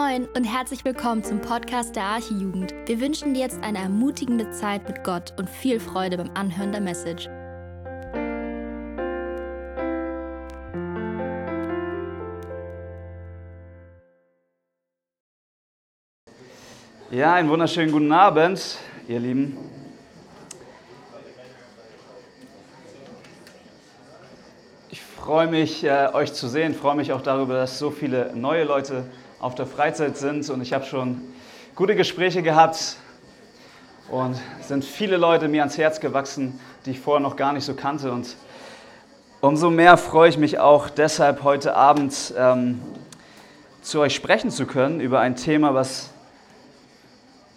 Moin und herzlich willkommen zum Podcast der Archijugend. Wir wünschen dir jetzt eine ermutigende Zeit mit Gott und viel Freude beim Anhören der Message. Ja, einen wunderschönen guten Abend, ihr Lieben. Ich freue mich, äh, euch zu sehen, freue mich auch darüber, dass so viele neue Leute auf der Freizeit sind und ich habe schon gute Gespräche gehabt und sind viele Leute mir ans Herz gewachsen, die ich vorher noch gar nicht so kannte und umso mehr freue ich mich auch deshalb heute Abend ähm, zu euch sprechen zu können über ein Thema, was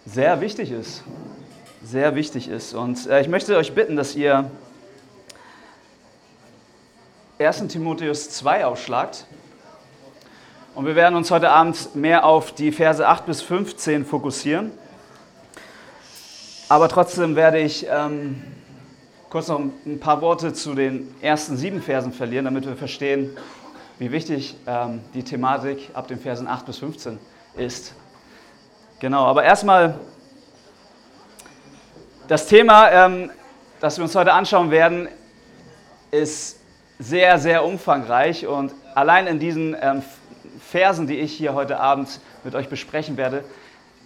sehr wichtig ist. Sehr wichtig ist. Und äh, ich möchte euch bitten, dass ihr 1. Timotheus 2 aufschlagt. Und wir werden uns heute Abend mehr auf die Verse 8 bis 15 fokussieren. Aber trotzdem werde ich ähm, kurz noch ein paar Worte zu den ersten sieben Versen verlieren, damit wir verstehen, wie wichtig ähm, die Thematik ab den Versen 8 bis 15 ist. Genau, aber erstmal das Thema, ähm, das wir uns heute anschauen werden, ist sehr, sehr umfangreich und allein in diesen ähm, Versen, die ich hier heute Abend mit euch besprechen werde,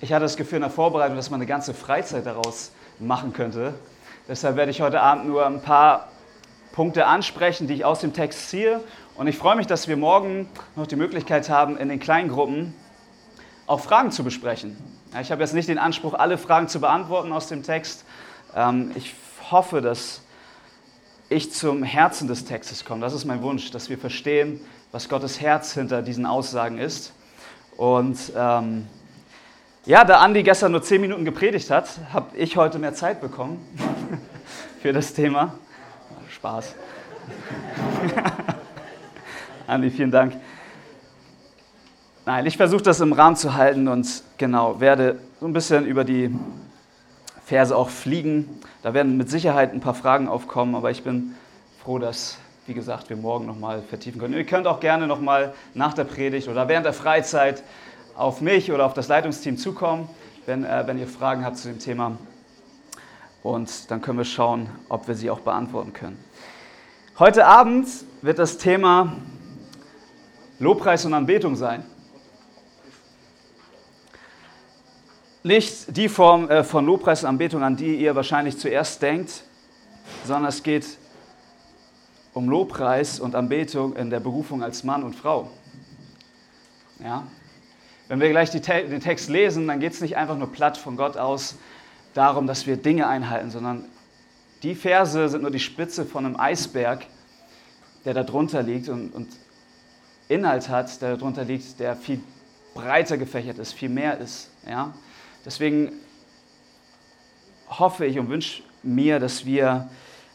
ich hatte das Gefühl in der Vorbereitung, dass man eine ganze Freizeit daraus machen könnte. Deshalb werde ich heute Abend nur ein paar Punkte ansprechen, die ich aus dem Text ziehe. Und ich freue mich, dass wir morgen noch die Möglichkeit haben, in den kleinen Gruppen auch Fragen zu besprechen. Ich habe jetzt nicht den Anspruch, alle Fragen zu beantworten aus dem Text. Ähm, ich hoffe, dass ich zum Herzen des Textes komme. Das ist mein Wunsch, dass wir verstehen, was Gottes Herz hinter diesen Aussagen ist. Und ähm, ja, da Andi gestern nur zehn Minuten gepredigt hat, habe ich heute mehr Zeit bekommen für das Thema. Spaß. Andi, vielen Dank. Nein, ich versuche das im Rahmen zu halten und genau, werde so ein bisschen über die Verse auch fliegen. Da werden mit Sicherheit ein paar Fragen aufkommen, aber ich bin froh, dass, wie gesagt, wir morgen nochmal vertiefen können. Ihr könnt auch gerne nochmal nach der Predigt oder während der Freizeit auf mich oder auf das Leitungsteam zukommen, wenn, äh, wenn ihr Fragen habt zu dem Thema. Und dann können wir schauen, ob wir sie auch beantworten können. Heute Abend wird das Thema Lobpreis und Anbetung sein. Nicht die Form äh, von Lobpreis und Anbetung, an die ihr wahrscheinlich zuerst denkt, sondern es geht um Lobpreis und Anbetung in der Berufung als Mann und Frau. Ja? Wenn wir gleich den Text lesen, dann geht es nicht einfach nur platt von Gott aus darum, dass wir Dinge einhalten, sondern die Verse sind nur die Spitze von einem Eisberg, der da drunter liegt und, und Inhalt hat, der darunter liegt, der viel breiter gefächert ist, viel mehr ist. Ja? Deswegen hoffe ich und wünsche mir, dass wir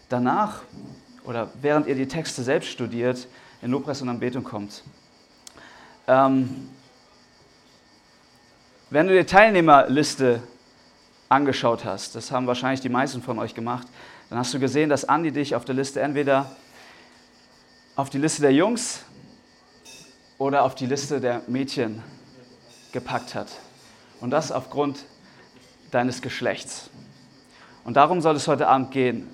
danach oder während ihr die Texte selbst studiert, in Lobpreis und Anbetung kommt. Ähm, wenn du die Teilnehmerliste angeschaut hast, das haben wahrscheinlich die meisten von euch gemacht, dann hast du gesehen, dass Andi dich auf der Liste entweder auf die Liste der Jungs oder auf die Liste der Mädchen gepackt hat. Und das aufgrund deines Geschlechts. Und darum soll es heute Abend gehen.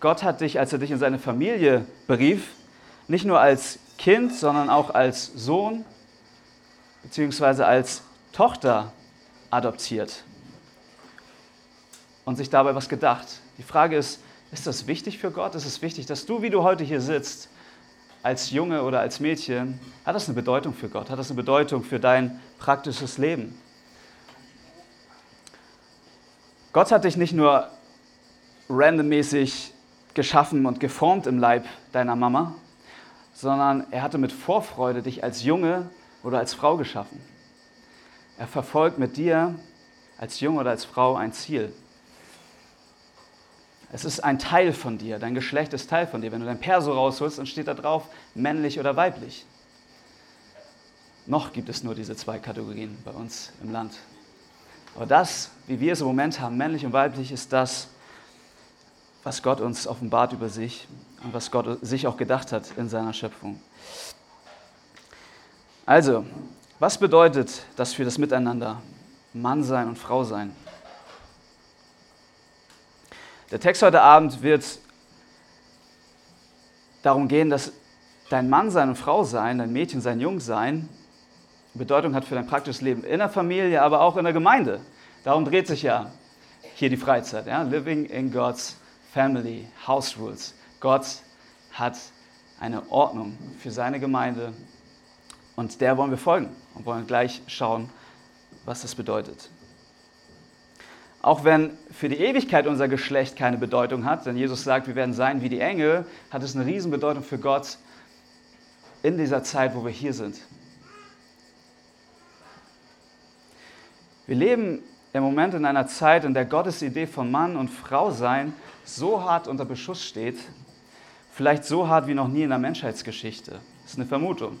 Gott hat dich, als er dich in seine Familie berief, nicht nur als Kind, sondern auch als Sohn bzw. als Tochter adoptiert und sich dabei was gedacht. Die Frage ist, ist das wichtig für Gott? Ist es wichtig, dass du, wie du heute hier sitzt, als Junge oder als Mädchen, hat das eine Bedeutung für Gott? Hat das eine Bedeutung für dein praktisches Leben? Gott hat dich nicht nur randommäßig geschaffen und geformt im Leib deiner Mama, sondern er hatte mit Vorfreude dich als Junge oder als Frau geschaffen. Er verfolgt mit dir als Junge oder als Frau ein Ziel. Es ist ein Teil von dir, dein Geschlecht ist Teil von dir. Wenn du dein Perso rausholst, dann steht da drauf männlich oder weiblich. Noch gibt es nur diese zwei Kategorien bei uns im Land. Aber das, wie wir es im Moment haben, männlich und weiblich, ist das, was Gott uns offenbart über sich und was Gott sich auch gedacht hat in seiner Schöpfung. Also, Was bedeutet das für das Miteinander, Mann sein und Frau sein? Der Text heute Abend wird darum gehen, dass dein Mann sein und Frau sein, dein Mädchen sein, Jung sein, Bedeutung hat für dein praktisches Leben in der Familie, aber auch in der Gemeinde. Darum dreht sich ja hier die Freizeit. Ja? Living in God's Family, House Rules. Gott hat eine Ordnung für seine Gemeinde und der wollen wir folgen und wollen gleich schauen, was das bedeutet. Auch wenn für die Ewigkeit unser Geschlecht keine Bedeutung hat, denn Jesus sagt, wir werden sein wie die Engel, hat es eine Riesenbedeutung für Gott in dieser Zeit, wo wir hier sind. Wir leben im Moment in einer Zeit, in der Gottes Idee von Mann und Frau sein so hart unter Beschuss steht, vielleicht so hart wie noch nie in der Menschheitsgeschichte. Das ist eine Vermutung.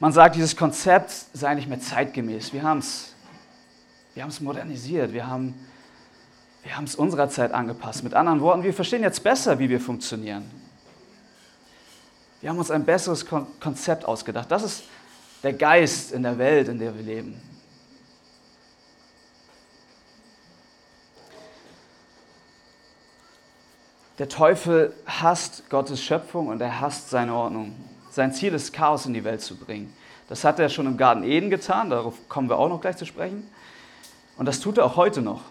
Man sagt, dieses Konzept sei nicht mehr zeitgemäß. Wir haben es wir modernisiert, wir haben, wir haben es unserer Zeit angepasst. Mit anderen Worten, wir verstehen jetzt besser, wie wir funktionieren. Wir haben uns ein besseres Konzept ausgedacht. Das ist der Geist in der Welt, in der wir leben. Der Teufel hasst Gottes Schöpfung und er hasst seine Ordnung. Sein Ziel ist, Chaos in die Welt zu bringen. Das hat er schon im Garten Eden getan, darauf kommen wir auch noch gleich zu sprechen. Und das tut er auch heute noch.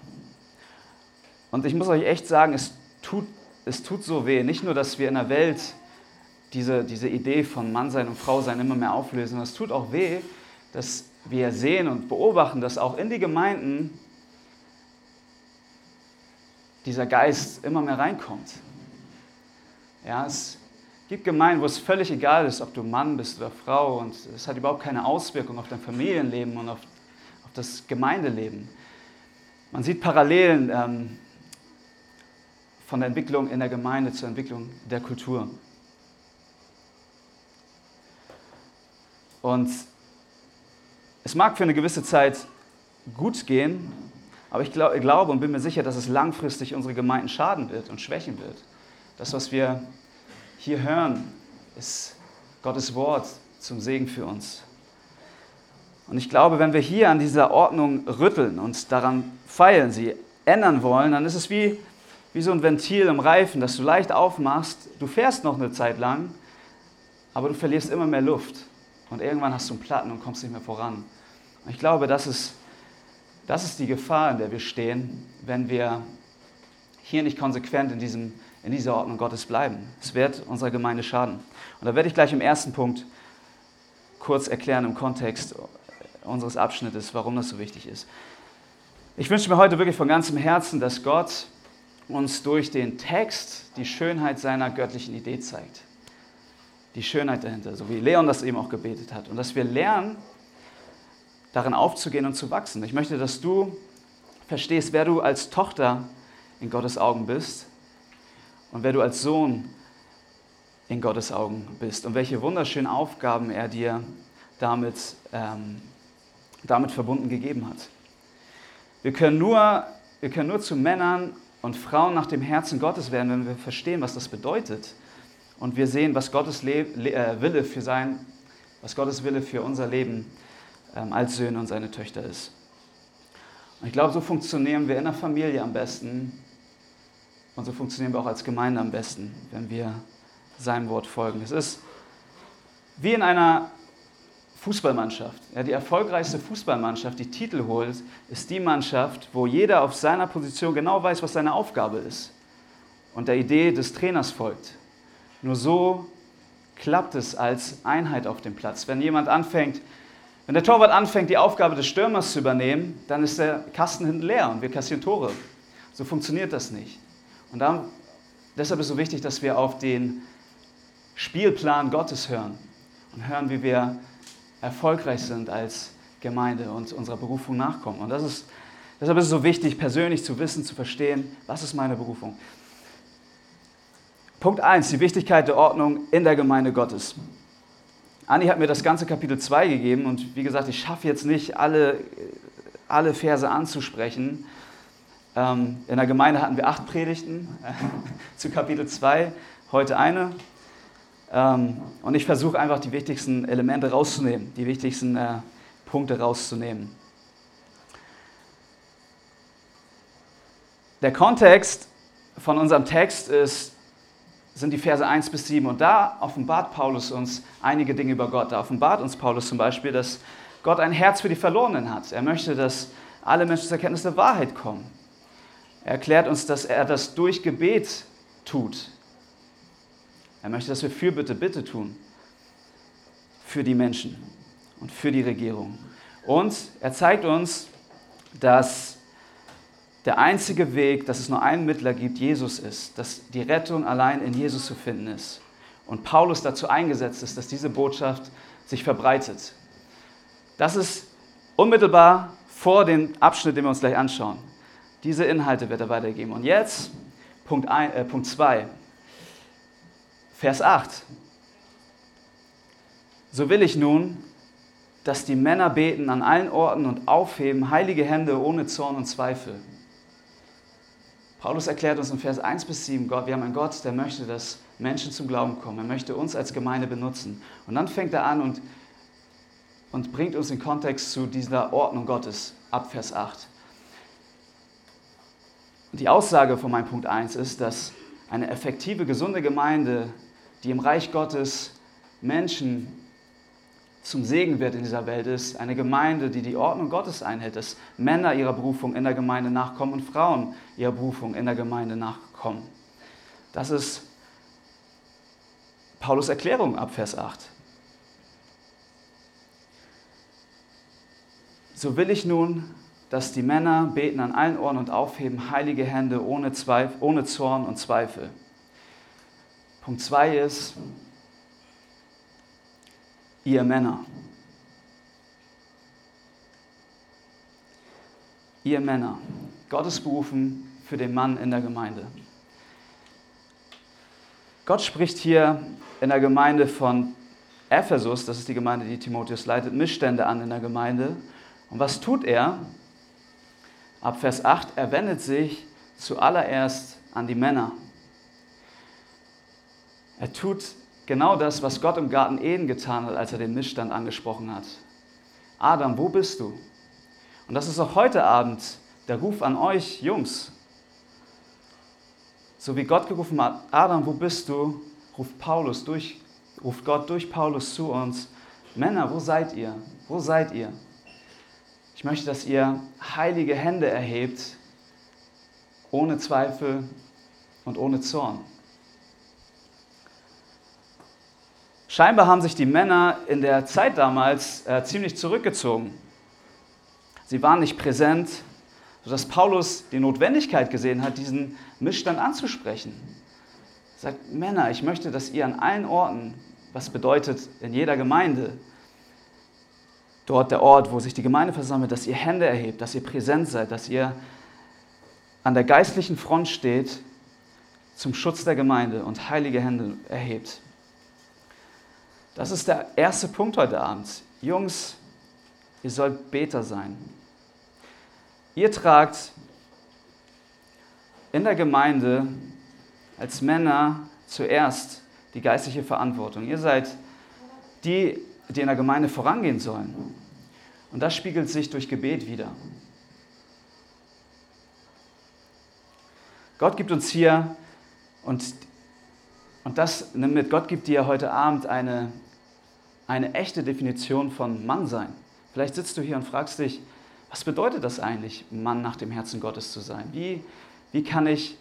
Und ich muss euch echt sagen, es tut, es tut so weh. Nicht nur, dass wir in der Welt diese, diese Idee von Mannsein und Frausein immer mehr auflösen, sondern es tut auch weh, dass wir sehen und beobachten, dass auch in die Gemeinden dieser Geist immer mehr reinkommt. Ja, es gibt Gemeinden, wo es völlig egal ist, ob du Mann bist oder Frau und es hat überhaupt keine Auswirkung auf dein Familienleben und auf das Gemeindeleben. Man sieht Parallelen ähm, von der Entwicklung in der Gemeinde zur Entwicklung der Kultur. Und es mag für eine gewisse Zeit gut gehen, aber ich, glaub, ich glaube und bin mir sicher, dass es langfristig unsere Gemeinden schaden wird und schwächen wird. Das, was wir hier hören, ist Gottes Wort zum Segen für uns. Und ich glaube, wenn wir hier an dieser Ordnung rütteln und daran feilen, sie ändern wollen, dann ist es wie, wie so ein Ventil im Reifen, das du leicht aufmachst. Du fährst noch eine Zeit lang, aber du verlierst immer mehr Luft. Und irgendwann hast du einen Platten und kommst nicht mehr voran. Und ich glaube, das ist, das ist die Gefahr, in der wir stehen, wenn wir hier nicht konsequent in, diesem, in dieser Ordnung Gottes bleiben. Es wird unserer Gemeinde schaden. Und da werde ich gleich im ersten Punkt kurz erklären im Kontext unseres Abschnittes, warum das so wichtig ist. Ich wünsche mir heute wirklich von ganzem Herzen, dass Gott uns durch den Text die Schönheit seiner göttlichen Idee zeigt. Die Schönheit dahinter, so wie Leon das eben auch gebetet hat. Und dass wir lernen, darin aufzugehen und zu wachsen. Ich möchte, dass du verstehst, wer du als Tochter in Gottes Augen bist und wer du als Sohn in Gottes Augen bist und welche wunderschönen Aufgaben er dir damit ähm, damit verbunden gegeben hat. Wir können, nur, wir können nur zu Männern und Frauen nach dem Herzen Gottes werden, wenn wir verstehen, was das bedeutet. Und wir sehen, was Gottes Le äh, Wille für sein, was Gottes Wille für unser Leben ähm, als Söhne und seine Töchter ist. Und ich glaube, so funktionieren wir in der Familie am besten und so funktionieren wir auch als Gemeinde am besten, wenn wir seinem Wort folgen. Es ist wie in einer Fußballmannschaft. Ja, die erfolgreichste Fußballmannschaft, die Titel holt, ist die Mannschaft, wo jeder auf seiner Position genau weiß, was seine Aufgabe ist und der Idee des Trainers folgt. Nur so klappt es als Einheit auf dem Platz. Wenn jemand anfängt, wenn der Torwart anfängt, die Aufgabe des Stürmers zu übernehmen, dann ist der Kasten hinten leer und wir kassieren Tore. So funktioniert das nicht. Und dann, deshalb ist es so wichtig, dass wir auf den Spielplan Gottes hören und hören, wie wir erfolgreich sind als Gemeinde und unserer Berufung nachkommen. Und das ist, deshalb ist es so wichtig, persönlich zu wissen, zu verstehen, was ist meine Berufung. Punkt 1, die Wichtigkeit der Ordnung in der Gemeinde Gottes. Anni hat mir das ganze Kapitel 2 gegeben und wie gesagt, ich schaffe jetzt nicht alle, alle Verse anzusprechen. Ähm, in der Gemeinde hatten wir acht Predigten zu Kapitel 2, heute eine. Ähm, und ich versuche einfach die wichtigsten Elemente rauszunehmen, die wichtigsten äh, Punkte rauszunehmen. Der Kontext von unserem Text ist, sind die Verse 1 bis 7 und da offenbart Paulus uns einige Dinge über Gott. Da offenbart uns Paulus zum Beispiel, dass Gott ein Herz für die Verlorenen hat. Er möchte, dass alle Menschen zur Erkenntnis der Wahrheit kommen. Er erklärt uns, dass er das durch Gebet tut. Er möchte, dass wir Fürbitte, Bitte tun für die Menschen und für die Regierung. Und er zeigt uns, dass der einzige Weg, dass es nur einen Mittler gibt, Jesus ist, dass die Rettung allein in Jesus zu finden ist. Und Paulus dazu eingesetzt ist, dass diese Botschaft sich verbreitet. Das ist unmittelbar vor dem Abschnitt, den wir uns gleich anschauen. Diese Inhalte wird er weitergeben. Und jetzt Punkt 2, äh, Vers 8. So will ich nun, dass die Männer beten an allen Orten und aufheben heilige Hände ohne Zorn und Zweifel. Paulus erklärt uns in Vers 1 bis 7, Gott, wir haben einen Gott, der möchte, dass Menschen zum Glauben kommen. Er möchte uns als Gemeinde benutzen. Und dann fängt er an und, und bringt uns in Kontext zu dieser Ordnung Gottes ab Vers 8. Und die Aussage von meinem Punkt 1 ist, dass eine effektive, gesunde Gemeinde, die im Reich Gottes Menschen zum Segen wird in dieser Welt, ist eine Gemeinde, die die Ordnung Gottes einhält, dass Männer ihrer Berufung in der Gemeinde nachkommen und Frauen ihrer Berufung in der Gemeinde nachkommen. Das ist Paulus Erklärung ab Vers 8. So will ich nun, dass die Männer beten an allen Ohren und aufheben heilige Hände ohne, Zweif ohne Zorn und Zweifel. Punkt 2 ist, ihr Männer. Ihr Männer. Gottes berufen für den Mann in der Gemeinde. Gott spricht hier in der Gemeinde von Ephesus, das ist die Gemeinde, die Timotheus leitet, Missstände an in der Gemeinde. Und was tut er? Ab Vers 8, er wendet sich zuallererst an die Männer. Er tut genau das, was Gott im Garten Eden getan hat, als er den Missstand angesprochen hat. Adam, wo bist du? Und das ist auch heute Abend der Ruf an euch, Jungs. So wie Gott gerufen hat, Adam, wo bist du? ruft Paulus durch, ruft Gott durch Paulus zu uns. Männer, wo seid ihr? Wo seid ihr? Ich möchte, dass ihr heilige Hände erhebt, ohne Zweifel und ohne Zorn. Scheinbar haben sich die Männer in der Zeit damals äh, ziemlich zurückgezogen. Sie waren nicht präsent, sodass Paulus die Notwendigkeit gesehen hat, diesen Missstand anzusprechen. Er sagt, Männer, ich möchte, dass ihr an allen Orten, was bedeutet in jeder Gemeinde, dort der Ort, wo sich die Gemeinde versammelt, dass ihr Hände erhebt, dass ihr präsent seid, dass ihr an der geistlichen Front steht zum Schutz der Gemeinde und heilige Hände erhebt. Das ist der erste Punkt heute Abend. Jungs, ihr sollt Beter sein. Ihr tragt in der Gemeinde als Männer zuerst die geistliche Verantwortung. Ihr seid die, die in der Gemeinde vorangehen sollen. Und das spiegelt sich durch Gebet wieder. Gott gibt uns hier, und, und das nimm mit, Gott gibt dir heute Abend eine eine echte Definition von Mann sein. Vielleicht sitzt du hier und fragst dich, was bedeutet das eigentlich, Mann nach dem Herzen Gottes zu sein? Wie, wie kann ich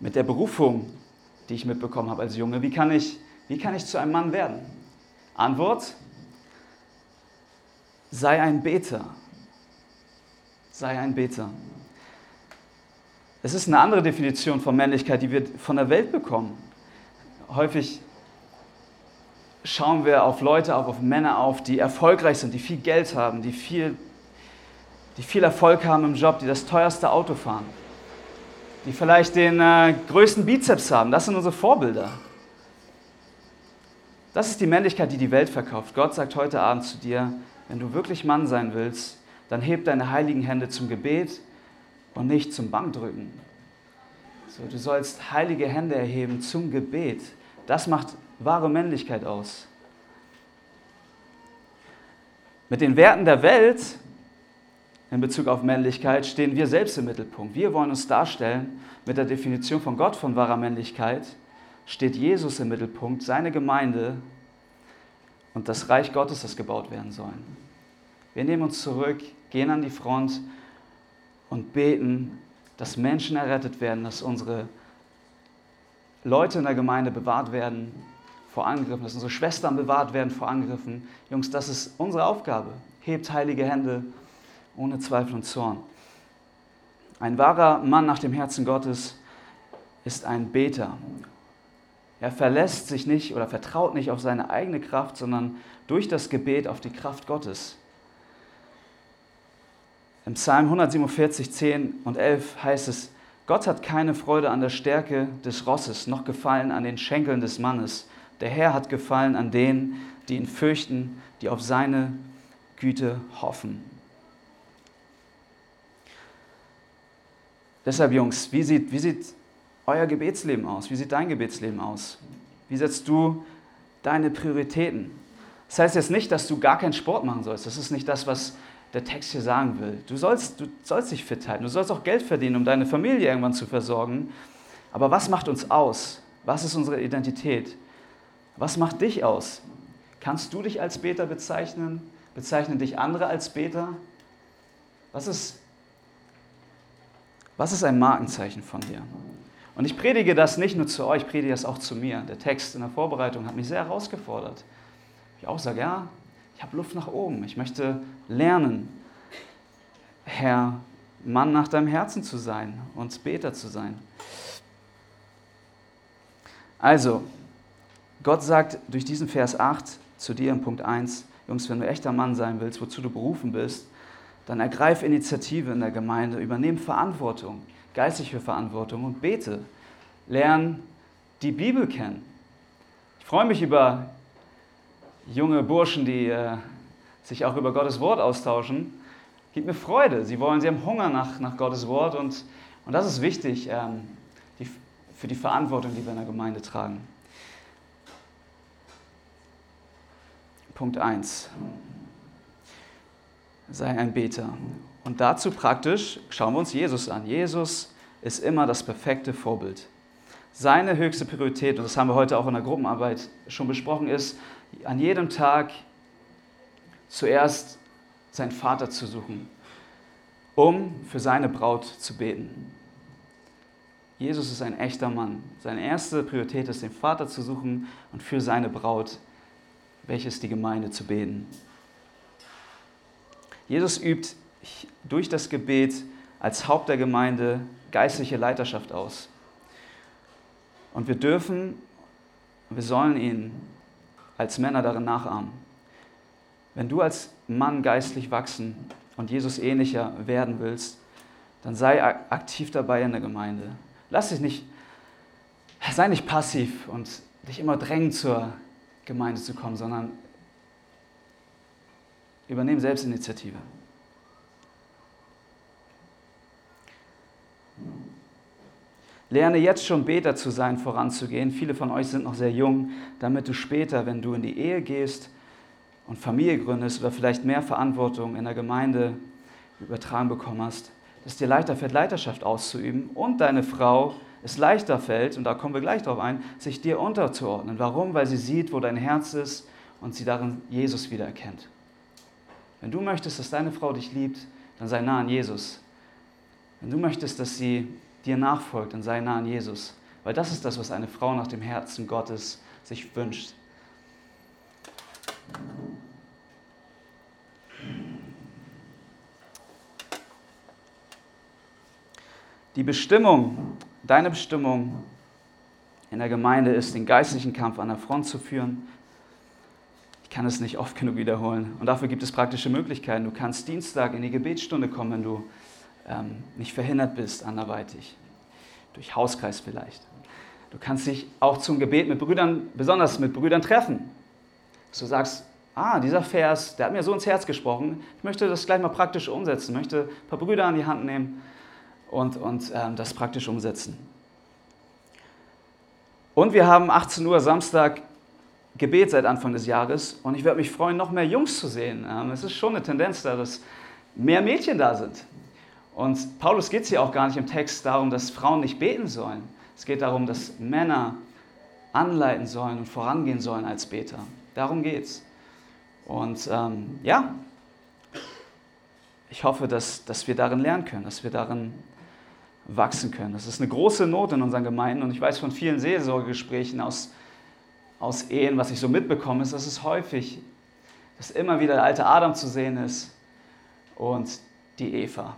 mit der Berufung, die ich mitbekommen habe als Junge, wie kann ich, wie kann ich zu einem Mann werden? Antwort, sei ein Beter. Sei ein Beter. Es ist eine andere Definition von Männlichkeit, die wir von der Welt bekommen. Häufig schauen wir auf Leute, auf, auf Männer auf, die erfolgreich sind, die viel Geld haben, die viel, die viel Erfolg haben im Job, die das teuerste Auto fahren, die vielleicht den äh, größten Bizeps haben. Das sind unsere Vorbilder. Das ist die Männlichkeit, die die Welt verkauft. Gott sagt heute Abend zu dir, wenn du wirklich Mann sein willst, dann heb deine heiligen Hände zum Gebet und nicht zum Bankdrücken. So, du sollst heilige Hände erheben zum Gebet. Das macht wahre Männlichkeit aus. Mit den Werten der Welt in Bezug auf Männlichkeit stehen wir selbst im Mittelpunkt. Wir wollen uns darstellen mit der Definition von Gott von wahrer Männlichkeit steht Jesus im Mittelpunkt, seine Gemeinde und das Reich Gottes, das gebaut werden soll. Wir nehmen uns zurück, gehen an die Front und beten, dass Menschen errettet werden, dass unsere Leute in der Gemeinde bewahrt werden vor Angriffen, dass unsere Schwestern bewahrt werden vor Angriffen. Jungs, das ist unsere Aufgabe. Hebt heilige Hände ohne Zweifel und Zorn. Ein wahrer Mann nach dem Herzen Gottes ist ein Beter. Er verlässt sich nicht oder vertraut nicht auf seine eigene Kraft, sondern durch das Gebet auf die Kraft Gottes. Im Psalm 147, 10 und 11 heißt es, Gott hat keine Freude an der Stärke des Rosses, noch gefallen an den Schenkeln des Mannes. Der Herr hat gefallen an denen, die ihn fürchten, die auf seine Güte hoffen. Deshalb, Jungs, wie sieht, wie sieht euer Gebetsleben aus? Wie sieht dein Gebetsleben aus? Wie setzt du deine Prioritäten? Das heißt jetzt nicht, dass du gar keinen Sport machen sollst. Das ist nicht das, was der Text hier sagen will. Du sollst, du sollst dich fit halten. Du sollst auch Geld verdienen, um deine Familie irgendwann zu versorgen. Aber was macht uns aus? Was ist unsere Identität? Was macht dich aus? Kannst du dich als Beter bezeichnen? Bezeichnen dich andere als Beter? Was ist, was ist ein Markenzeichen von dir? Und ich predige das nicht nur zu euch, ich predige das auch zu mir. Der Text in der Vorbereitung hat mich sehr herausgefordert. Ich auch sage, ja, ich habe Luft nach oben. Ich möchte lernen, Herr, Mann nach deinem Herzen zu sein und Beter zu sein. Also, Gott sagt durch diesen Vers 8 zu dir in Punkt 1, Jungs, wenn du echter Mann sein willst, wozu du berufen bist, dann ergreif Initiative in der Gemeinde, übernehm Verantwortung geistliche Verantwortung und bete. Lern die Bibel kennen. Ich freue mich über junge Burschen, die äh, sich auch über Gottes Wort austauschen. Gibt mir Freude. Sie wollen, sie haben Hunger nach, nach Gottes Wort und, und das ist wichtig ähm, die, für die Verantwortung, die wir in der Gemeinde tragen. Punkt 1. Sei ein Beter. Und dazu praktisch schauen wir uns Jesus an. Jesus ist immer das perfekte Vorbild. Seine höchste Priorität, und das haben wir heute auch in der Gruppenarbeit schon besprochen, ist, an jedem Tag zuerst seinen Vater zu suchen, um für seine Braut zu beten. Jesus ist ein echter Mann. Seine erste Priorität ist, den Vater zu suchen und für seine Braut, welches die Gemeinde, zu beten. Jesus übt durch das Gebet als Haupt der Gemeinde geistliche Leiterschaft aus. Und wir dürfen, wir sollen ihn als Männer darin nachahmen. Wenn du als Mann geistlich wachsen und Jesus ähnlicher werden willst, dann sei aktiv dabei in der Gemeinde. Lass dich nicht, sei nicht passiv und dich immer drängen zur Gemeinde zu kommen, sondern übernehm Selbstinitiative. Lerne jetzt schon Beter zu sein, voranzugehen. Viele von euch sind noch sehr jung, damit du später, wenn du in die Ehe gehst und Familie gründest oder vielleicht mehr Verantwortung in der Gemeinde übertragen bekommen hast, dass dir leichter fällt, Leiterschaft auszuüben und deine Frau es leichter fällt, und da kommen wir gleich drauf ein, sich dir unterzuordnen. Warum? Weil sie sieht, wo dein Herz ist und sie darin Jesus wiedererkennt. Wenn du möchtest, dass deine Frau dich liebt, dann sei nah an Jesus. Wenn du möchtest, dass sie dir nachfolgt, dann sei nah an Jesus. Weil das ist das, was eine Frau nach dem Herzen Gottes sich wünscht. Die Bestimmung, deine Bestimmung in der Gemeinde ist, den geistlichen Kampf an der Front zu führen. Ich kann es nicht oft genug wiederholen. Und dafür gibt es praktische Möglichkeiten. Du kannst Dienstag in die Gebetsstunde kommen, wenn du ähm, nicht verhindert bist anderweitig. Durch Hauskreis vielleicht. Du kannst dich auch zum Gebet mit Brüdern, besonders mit Brüdern treffen. Dass du sagst, ah, dieser Vers, der hat mir so ins Herz gesprochen, ich möchte das gleich mal praktisch umsetzen, ich möchte ein paar Brüder an die Hand nehmen und, und ähm, das praktisch umsetzen. Und wir haben 18 Uhr Samstag Gebet seit Anfang des Jahres und ich würde mich freuen, noch mehr Jungs zu sehen. Ähm, es ist schon eine Tendenz da, dass mehr Mädchen da sind. Und Paulus geht es hier auch gar nicht im Text darum, dass Frauen nicht beten sollen. Es geht darum, dass Männer anleiten sollen und vorangehen sollen als Beter. Darum geht's. Und ähm, ja, ich hoffe, dass, dass wir darin lernen können, dass wir darin wachsen können. Das ist eine große Not in unseren Gemeinden und ich weiß von vielen Seelsorgegesprächen aus, aus Ehen, was ich so mitbekomme, ist, dass es häufig, dass immer wieder der alte Adam zu sehen ist und die Eva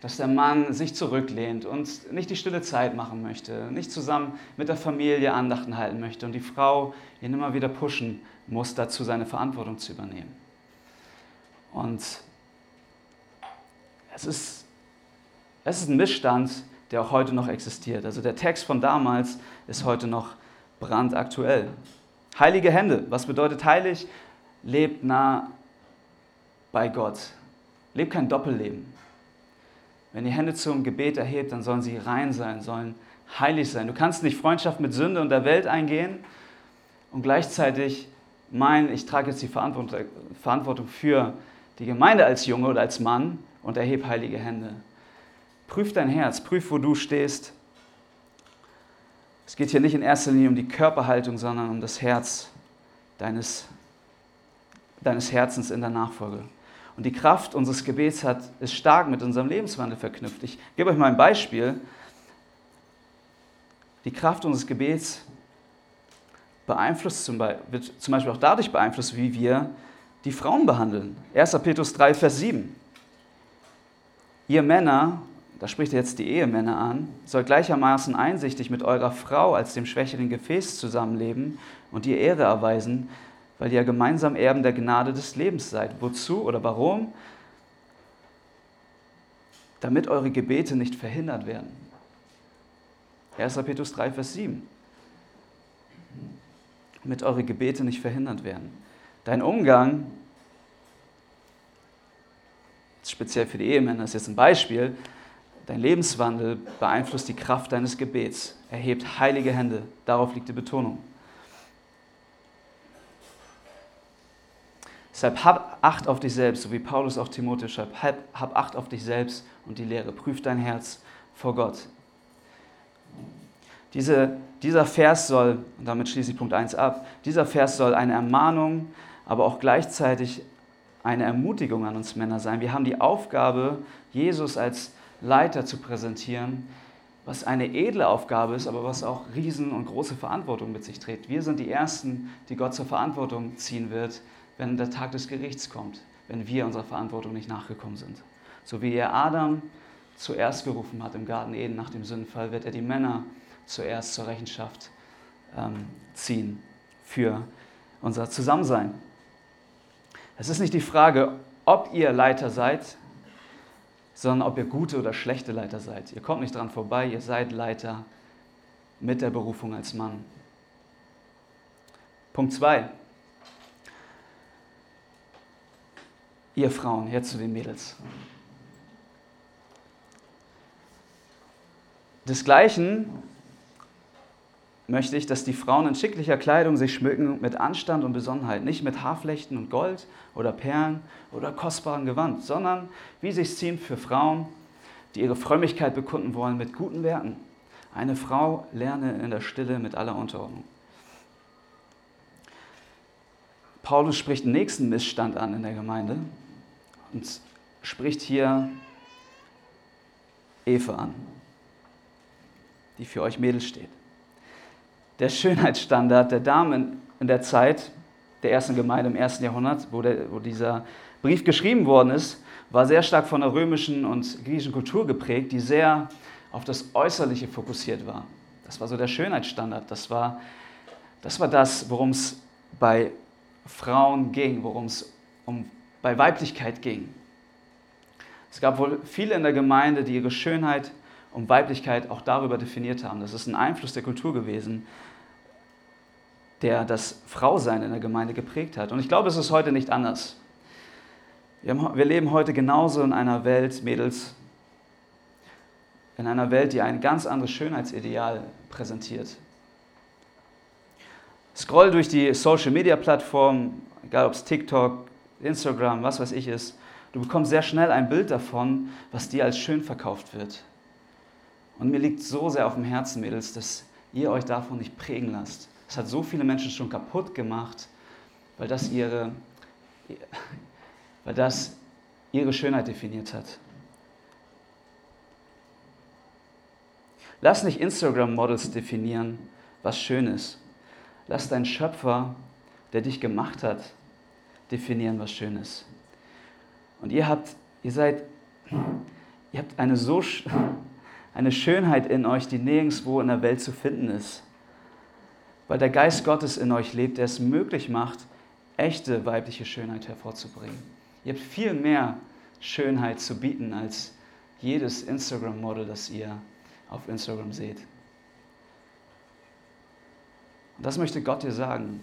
dass der Mann sich zurücklehnt und nicht die stille Zeit machen möchte, nicht zusammen mit der Familie Andachten halten möchte und die Frau ihn immer wieder pushen muss, dazu seine Verantwortung zu übernehmen. Und es ist, es ist ein Missstand, der auch heute noch existiert. Also der Text von damals ist heute noch brandaktuell. Heilige Hände, was bedeutet heilig? Lebt nah bei Gott. Lebt kein Doppelleben. Wenn die Hände zum Gebet erhebt, dann sollen sie rein sein, sollen heilig sein. Du kannst nicht Freundschaft mit Sünde und der Welt eingehen und gleichzeitig meinen, ich trage jetzt die Verantwortung für die Gemeinde als Junge oder als Mann und erhebe heilige Hände. Prüf dein Herz, prüf, wo du stehst. Es geht hier nicht in erster Linie um die Körperhaltung, sondern um das Herz deines, deines Herzens in der Nachfolge. Und die Kraft unseres Gebets hat, ist stark mit unserem Lebenswandel verknüpft. Ich gebe euch mal ein Beispiel. Die Kraft unseres Gebets beeinflusst zum Beispiel, wird zum Beispiel auch dadurch beeinflusst, wie wir die Frauen behandeln. 1. Petrus 3, Vers 7. Ihr Männer, da spricht er jetzt die Ehemänner an, sollt gleichermaßen einsichtig mit eurer Frau als dem schwächeren Gefäß zusammenleben und ihr Ehre erweisen, weil ihr gemeinsam Erben der Gnade des Lebens seid. Wozu oder warum? Damit eure Gebete nicht verhindert werden. 1. Petrus 3, Vers 7. Damit eure Gebete nicht verhindert werden. Dein Umgang, speziell für die Ehemänner, ist jetzt ein Beispiel, dein Lebenswandel beeinflusst die Kraft deines Gebets. Erhebt heilige Hände. Darauf liegt die Betonung. Deshalb hab Acht auf dich selbst, so wie Paulus auch Timotheus schreibt. Hab, hab Acht auf dich selbst und die Lehre. Prüf dein Herz vor Gott. Diese, dieser Vers soll, und damit schließe ich Punkt 1 ab, dieser Vers soll eine Ermahnung, aber auch gleichzeitig eine Ermutigung an uns Männer sein. Wir haben die Aufgabe, Jesus als Leiter zu präsentieren, was eine edle Aufgabe ist, aber was auch riesen und große Verantwortung mit sich trägt. Wir sind die Ersten, die Gott zur Verantwortung ziehen wird, wenn der Tag des Gerichts kommt, wenn wir unserer Verantwortung nicht nachgekommen sind. So wie er Adam zuerst gerufen hat im Garten Eden nach dem Sündenfall, wird er die Männer zuerst zur Rechenschaft ähm, ziehen für unser Zusammensein. Es ist nicht die Frage, ob ihr Leiter seid, sondern ob ihr gute oder schlechte Leiter seid. Ihr kommt nicht dran vorbei, ihr seid Leiter mit der Berufung als Mann. Punkt 2. Ihr Frauen, jetzt zu den Mädels. Desgleichen möchte ich, dass die Frauen in schicklicher Kleidung sich schmücken mit Anstand und Besonnenheit, nicht mit Haarflechten und Gold oder Perlen oder kostbaren Gewand, sondern wie sich ziemt für Frauen, die ihre Frömmigkeit bekunden wollen mit guten Werken. Eine Frau lerne in der Stille mit aller Unterordnung. Paulus spricht den nächsten Missstand an in der Gemeinde, und spricht hier Eva an, die für euch Mädels steht. Der Schönheitsstandard der Damen in der Zeit der ersten Gemeinde im ersten Jahrhundert, wo, der, wo dieser Brief geschrieben worden ist, war sehr stark von der römischen und griechischen Kultur geprägt, die sehr auf das Äußerliche fokussiert war. Das war so der Schönheitsstandard. Das war das, war das worum es bei Frauen ging, worum es um bei Weiblichkeit ging. Es gab wohl viele in der Gemeinde, die ihre Schönheit und Weiblichkeit auch darüber definiert haben. Das ist ein Einfluss der Kultur gewesen, der das Frausein in der Gemeinde geprägt hat. Und ich glaube, es ist heute nicht anders. Wir, haben, wir leben heute genauso in einer Welt, Mädels, in einer Welt, die ein ganz anderes Schönheitsideal präsentiert. Scroll durch die Social Media Plattformen, egal ob es TikTok, Instagram, was weiß ich ist. Du bekommst sehr schnell ein Bild davon, was dir als schön verkauft wird. Und mir liegt so sehr auf dem Herzen, Mädels, dass ihr euch davon nicht prägen lasst. Es hat so viele Menschen schon kaputt gemacht, weil das ihre, weil das ihre Schönheit definiert hat. Lass nicht Instagram-Models definieren, was schön ist. Lass deinen Schöpfer, der dich gemacht hat, definieren, was schön ist. Und ihr habt, ihr seid, ihr habt eine so eine Schönheit in euch, die nirgendwo in der Welt zu finden ist. Weil der Geist Gottes in euch lebt, der es möglich macht, echte weibliche Schönheit hervorzubringen. Ihr habt viel mehr Schönheit zu bieten als jedes Instagram-Model, das ihr auf Instagram seht. Und das möchte Gott dir sagen.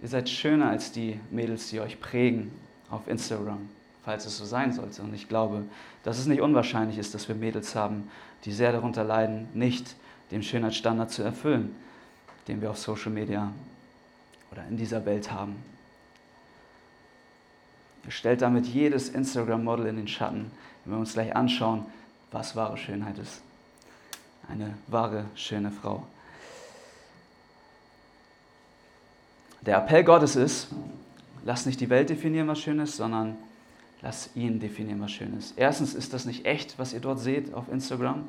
Ihr seid schöner als die Mädels, die euch prägen auf Instagram, falls es so sein sollte. Und ich glaube, dass es nicht unwahrscheinlich ist, dass wir Mädels haben, die sehr darunter leiden, nicht den Schönheitsstandard zu erfüllen, den wir auf Social Media oder in dieser Welt haben. Ihr stellt damit jedes Instagram-Model in den Schatten, wenn wir uns gleich anschauen, was wahre Schönheit ist. Eine wahre, schöne Frau. Der Appell Gottes ist, lass nicht die Welt definieren, was schön ist, sondern lass ihn definieren, was schön ist. Erstens ist das nicht echt, was ihr dort seht auf Instagram.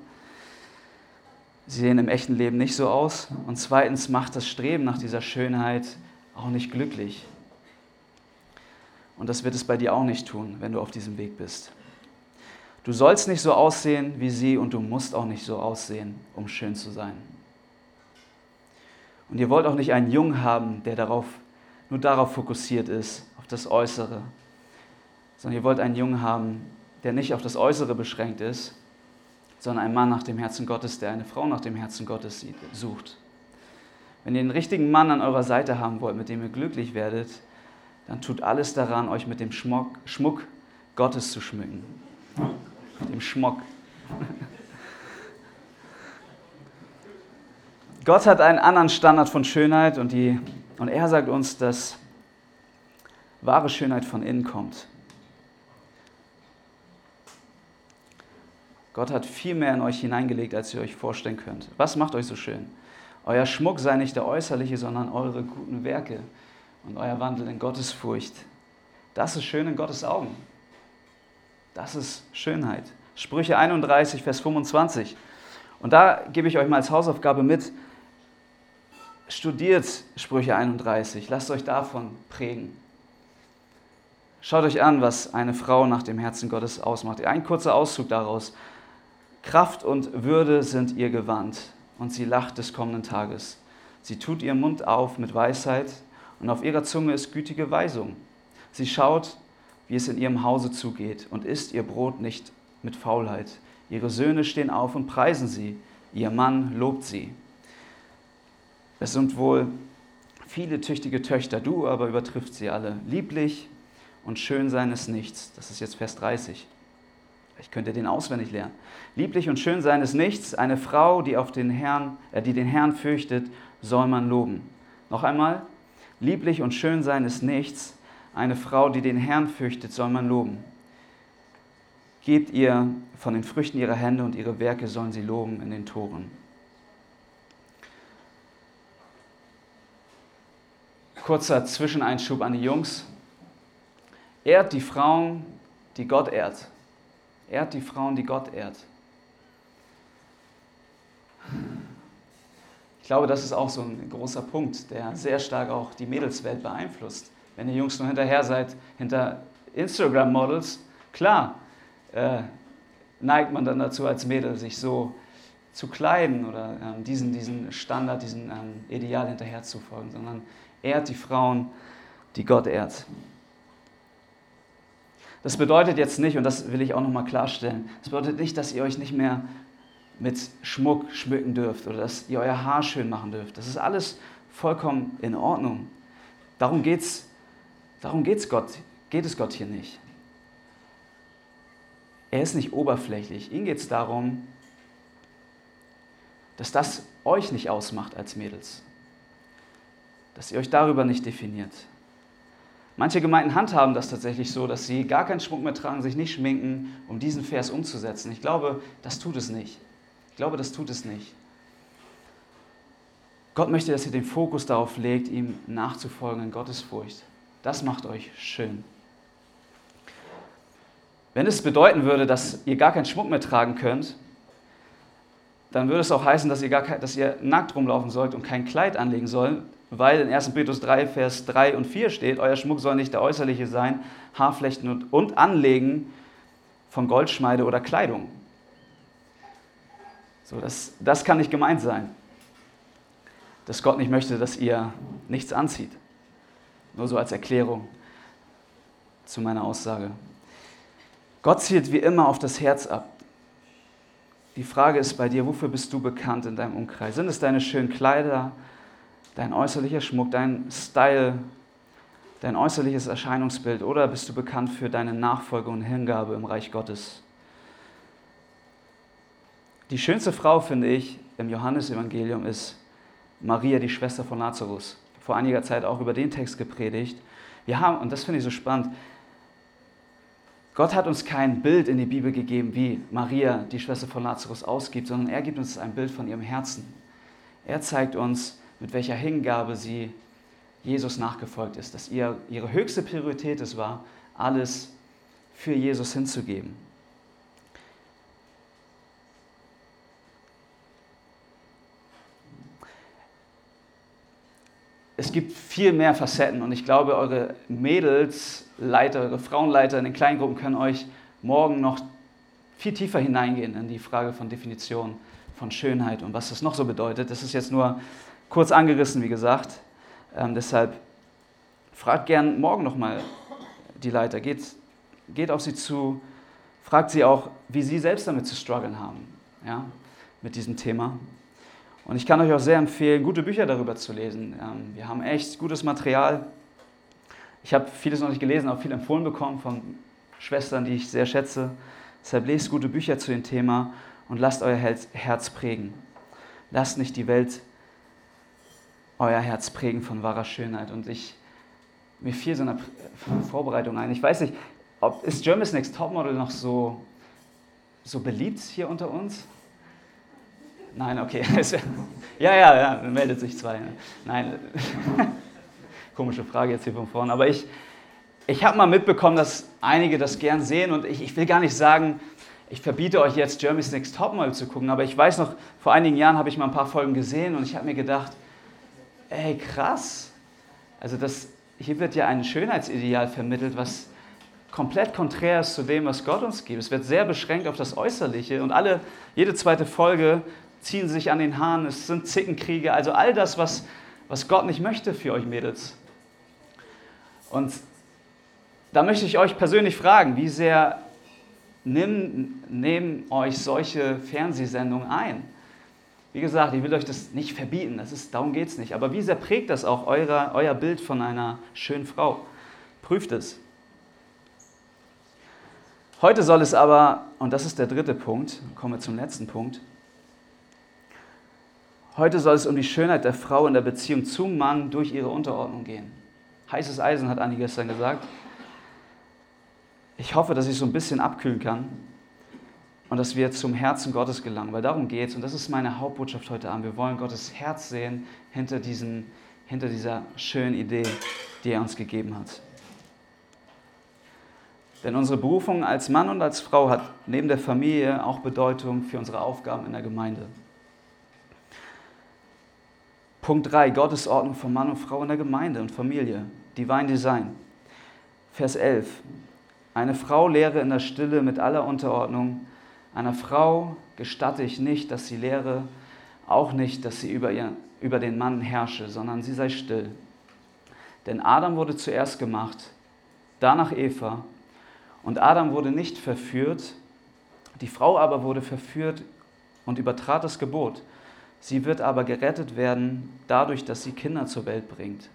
Sie sehen im echten Leben nicht so aus. Und zweitens macht das Streben nach dieser Schönheit auch nicht glücklich. Und das wird es bei dir auch nicht tun, wenn du auf diesem Weg bist. Du sollst nicht so aussehen wie sie und du musst auch nicht so aussehen, um schön zu sein. Und ihr wollt auch nicht einen Jungen haben, der darauf, nur darauf fokussiert ist, auf das Äußere, sondern ihr wollt einen Jungen haben, der nicht auf das Äußere beschränkt ist, sondern einen Mann nach dem Herzen Gottes, der eine Frau nach dem Herzen Gottes sucht. Wenn ihr den richtigen Mann an eurer Seite haben wollt, mit dem ihr glücklich werdet, dann tut alles daran, euch mit dem Schmuck, Schmuck Gottes zu schmücken. Mit dem Schmuck. Gott hat einen anderen Standard von Schönheit und, die, und er sagt uns, dass wahre Schönheit von innen kommt. Gott hat viel mehr in euch hineingelegt, als ihr euch vorstellen könnt. Was macht euch so schön? Euer Schmuck sei nicht der äußerliche, sondern eure guten Werke und euer Wandel in Gottesfurcht. Das ist schön in Gottes Augen. Das ist Schönheit. Sprüche 31, Vers 25. Und da gebe ich euch mal als Hausaufgabe mit, Studiert Sprüche 31, lasst euch davon prägen. Schaut euch an, was eine Frau nach dem Herzen Gottes ausmacht. Ein kurzer Auszug daraus. Kraft und Würde sind ihr Gewand und sie lacht des kommenden Tages. Sie tut ihren Mund auf mit Weisheit und auf ihrer Zunge ist gütige Weisung. Sie schaut, wie es in ihrem Hause zugeht und isst ihr Brot nicht mit Faulheit. Ihre Söhne stehen auf und preisen sie, ihr Mann lobt sie. Es sind wohl viele tüchtige Töchter, du aber übertrifft sie alle. Lieblich und schön sein ist nichts. Das ist jetzt Vers 30. Ich könnte den auswendig lernen. Lieblich und schön sein ist nichts. Eine Frau, die, auf den Herrn, äh, die den Herrn fürchtet, soll man loben. Noch einmal. Lieblich und schön sein ist nichts. Eine Frau, die den Herrn fürchtet, soll man loben. Gebt ihr von den Früchten ihrer Hände und ihre Werke sollen sie loben in den Toren. Kurzer Zwischeneinschub an die Jungs. Ehrt die Frauen, die Gott ehrt. Ehrt die Frauen, die Gott ehrt. Ich glaube, das ist auch so ein großer Punkt, der sehr stark auch die Mädelswelt beeinflusst. Wenn ihr Jungs nur hinterher seid, hinter Instagram-Models, klar, äh, neigt man dann dazu als Mädel, sich so zu kleiden oder ähm, diesen, diesen Standard, diesen ähm, Ideal hinterher zu folgen, sondern ehrt die Frauen, die Gott ehrt. Das bedeutet jetzt nicht, und das will ich auch nochmal klarstellen, das bedeutet nicht, dass ihr euch nicht mehr mit Schmuck schmücken dürft oder dass ihr euer Haar schön machen dürft. Das ist alles vollkommen in Ordnung. Darum geht's, darum geht's Gott, geht es Gott hier nicht. Er ist nicht oberflächlich. Ihm geht es darum, dass das euch nicht ausmacht als Mädels. dass ihr euch darüber nicht definiert. Manche Gemeinden handhaben das tatsächlich so, dass sie gar keinen Schmuck mehr tragen, sich nicht schminken, um diesen Vers umzusetzen. Ich glaube, das tut es nicht. Ich glaube, das tut es nicht. Gott möchte, dass ihr den Fokus darauf legt, ihm nachzufolgen in Gottesfurcht. Das macht euch schön. Wenn es bedeuten würde, dass ihr gar keinen Schmuck mehr tragen könnt, dann würde es auch heißen, dass ihr, gar dass ihr nackt rumlaufen sollt und kein Kleid anlegen sollt, weil in 1. Petrus 3, Vers 3 und 4 steht, euer Schmuck soll nicht der äußerliche sein, Haarflechten und, und Anlegen von Goldschmeide oder Kleidung. So, das, das kann nicht gemeint sein, dass Gott nicht möchte, dass ihr nichts anzieht. Nur so als Erklärung zu meiner Aussage. Gott zielt wie immer auf das Herz ab. Die Frage ist bei dir, wofür bist du bekannt in deinem Umkreis? Sind es deine schönen Kleider, dein äußerlicher Schmuck, dein Style, dein äußerliches Erscheinungsbild oder bist du bekannt für deine Nachfolge und Hingabe im Reich Gottes? Die schönste Frau, finde ich, im Johannesevangelium ist Maria, die Schwester von Lazarus. Vor einiger Zeit auch über den Text gepredigt. Wir haben, und das finde ich so spannend, Gott hat uns kein Bild in die Bibel gegeben, wie Maria, die Schwester von Lazarus, ausgibt, sondern er gibt uns ein Bild von ihrem Herzen. Er zeigt uns, mit welcher Hingabe sie Jesus nachgefolgt ist, dass ihr, ihre höchste Priorität es war, alles für Jesus hinzugeben. Es gibt viel mehr Facetten und ich glaube, eure Mädelsleiter, eure Frauenleiter in den Kleingruppen können euch morgen noch viel tiefer hineingehen in die Frage von Definition von Schönheit und was das noch so bedeutet. Das ist jetzt nur kurz angerissen, wie gesagt. Ähm, deshalb fragt gern morgen nochmal die Leiter, geht, geht auf sie zu, fragt sie auch, wie sie selbst damit zu strugglen haben, ja, mit diesem Thema. Und ich kann euch auch sehr empfehlen, gute Bücher darüber zu lesen. Ähm, wir haben echt gutes Material. Ich habe vieles noch nicht gelesen, aber viel empfohlen bekommen von Schwestern, die ich sehr schätze. Deshalb lest gute Bücher zu dem Thema und lasst euer Herz prägen. Lasst nicht die Welt euer Herz prägen von wahrer Schönheit. Und ich, mir fiel so eine Vorbereitung ein. Ich weiß nicht, ob, ist Germany's Next Topmodel noch so, so beliebt hier unter uns? Nein, okay. ja, ja, ja, meldet sich zwei. Nein, komische Frage jetzt hier von vorne. Aber ich, ich habe mal mitbekommen, dass einige das gern sehen und ich, ich will gar nicht sagen, ich verbiete euch jetzt Germany's Next Topmodel zu gucken, aber ich weiß noch, vor einigen Jahren habe ich mal ein paar Folgen gesehen und ich habe mir gedacht, ey, krass. Also das, hier wird ja ein Schönheitsideal vermittelt, was komplett konträr ist zu dem, was Gott uns gibt. Es wird sehr beschränkt auf das Äußerliche und alle, jede zweite Folge ziehen sich an den Haaren, es sind Zickenkriege, also all das, was, was Gott nicht möchte für euch Mädels. Und da möchte ich euch persönlich fragen, wie sehr nehmen, nehmen euch solche Fernsehsendungen ein? Wie gesagt, ich will euch das nicht verbieten, das ist, darum geht es nicht. Aber wie sehr prägt das auch euer, euer Bild von einer schönen Frau? Prüft es. Heute soll es aber, und das ist der dritte Punkt, kommen wir zum letzten Punkt. Heute soll es um die Schönheit der Frau in der Beziehung zum Mann durch ihre Unterordnung gehen. Heißes Eisen, hat Anni gestern gesagt. Ich hoffe, dass ich so ein bisschen abkühlen kann und dass wir zum Herzen Gottes gelangen, weil darum geht es und das ist meine Hauptbotschaft heute Abend. Wir wollen Gottes Herz sehen hinter, diesen, hinter dieser schönen Idee, die er uns gegeben hat. Denn unsere Berufung als Mann und als Frau hat neben der Familie auch Bedeutung für unsere Aufgaben in der Gemeinde. Punkt 3, Gottes Ordnung von Mann und Frau in der Gemeinde und Familie. Divine Design. Vers 11. Eine Frau lehre in der Stille mit aller Unterordnung einer Frau gestatte ich nicht, dass sie lehre, auch nicht, dass sie über, ihr, über den Mann herrsche, sondern sie sei still. Denn Adam wurde zuerst gemacht, danach Eva. Und Adam wurde nicht verführt, die Frau aber wurde verführt und übertrat das Gebot. Sie wird aber gerettet werden dadurch, dass sie Kinder zur Welt bringt,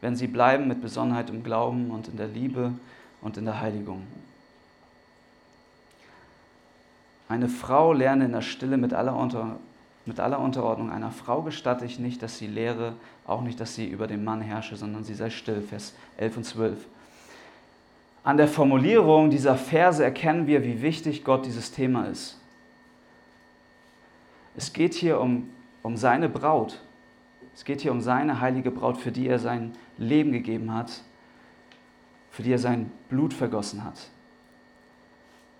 wenn sie bleiben mit Besonnenheit im Glauben und in der Liebe und in der Heiligung. Eine Frau lerne in der Stille mit aller Mit aller Unterordnung einer Frau gestatte ich nicht, dass sie lehre, auch nicht, dass sie über den Mann herrsche, sondern sie sei still. Vers 11 und 12. An der Formulierung dieser Verse erkennen wir, wie wichtig Gott dieses Thema ist. Es geht hier um, um seine Braut. Es geht hier um seine heilige Braut, für die er sein Leben gegeben hat, für die er sein Blut vergossen hat.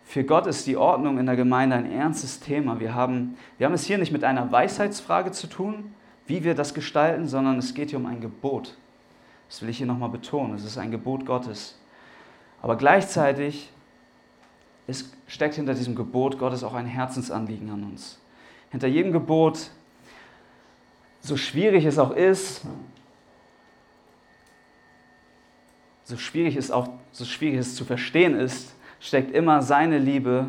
Für Gott ist die Ordnung in der Gemeinde ein ernstes Thema. Wir haben, wir haben es hier nicht mit einer Weisheitsfrage zu tun, wie wir das gestalten, sondern es geht hier um ein Gebot. Das will ich hier nochmal betonen. Es ist ein Gebot Gottes. Aber gleichzeitig ist, steckt hinter diesem Gebot Gottes auch ein Herzensanliegen an uns. Hinter jedem Gebot, so schwierig es auch ist, so schwierig es auch, so schwierig es zu verstehen ist, steckt immer seine Liebe,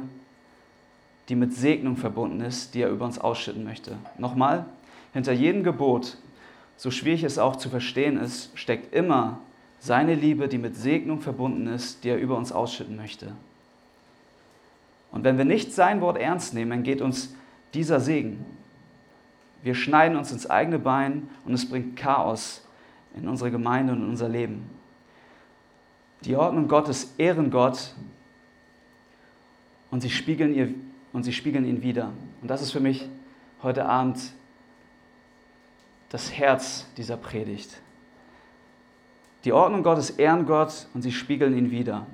die mit Segnung verbunden ist, die er über uns ausschütten möchte. Nochmal, hinter jedem Gebot, so schwierig es auch zu verstehen ist, steckt immer seine Liebe, die mit Segnung verbunden ist, die er über uns ausschütten möchte. Und wenn wir nicht sein Wort ernst nehmen, dann geht uns dieser Segen. Wir schneiden uns ins eigene Bein und es bringt Chaos in unsere Gemeinde und in unser Leben. Die Ordnung Gottes ehren Gott und sie spiegeln, ihr, und sie spiegeln ihn wieder. Und das ist für mich heute Abend das Herz dieser Predigt. Die Ordnung Gottes ehren Gott und sie spiegeln ihn wieder.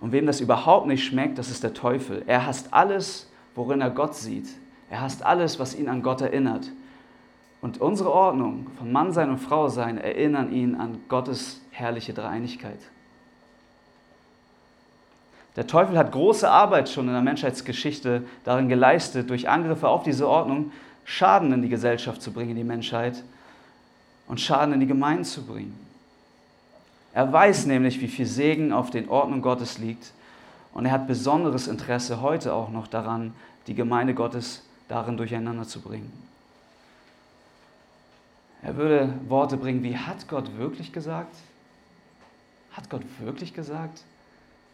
Und wem das überhaupt nicht schmeckt, das ist der Teufel. Er hasst alles, worin er Gott sieht. Er hasst alles, was ihn an Gott erinnert. Und unsere Ordnung von Mannsein und Frausein erinnern ihn an Gottes herrliche Dreieinigkeit. Der Teufel hat große Arbeit schon in der Menschheitsgeschichte darin geleistet, durch Angriffe auf diese Ordnung Schaden in die Gesellschaft zu bringen, in die Menschheit und Schaden in die Gemeinden zu bringen. Er weiß nämlich, wie viel Segen auf den Ordnung Gottes liegt und er hat besonderes Interesse heute auch noch daran, die Gemeinde Gottes darin durcheinander zu bringen. Er würde Worte bringen wie, hat Gott wirklich gesagt? Hat Gott wirklich gesagt,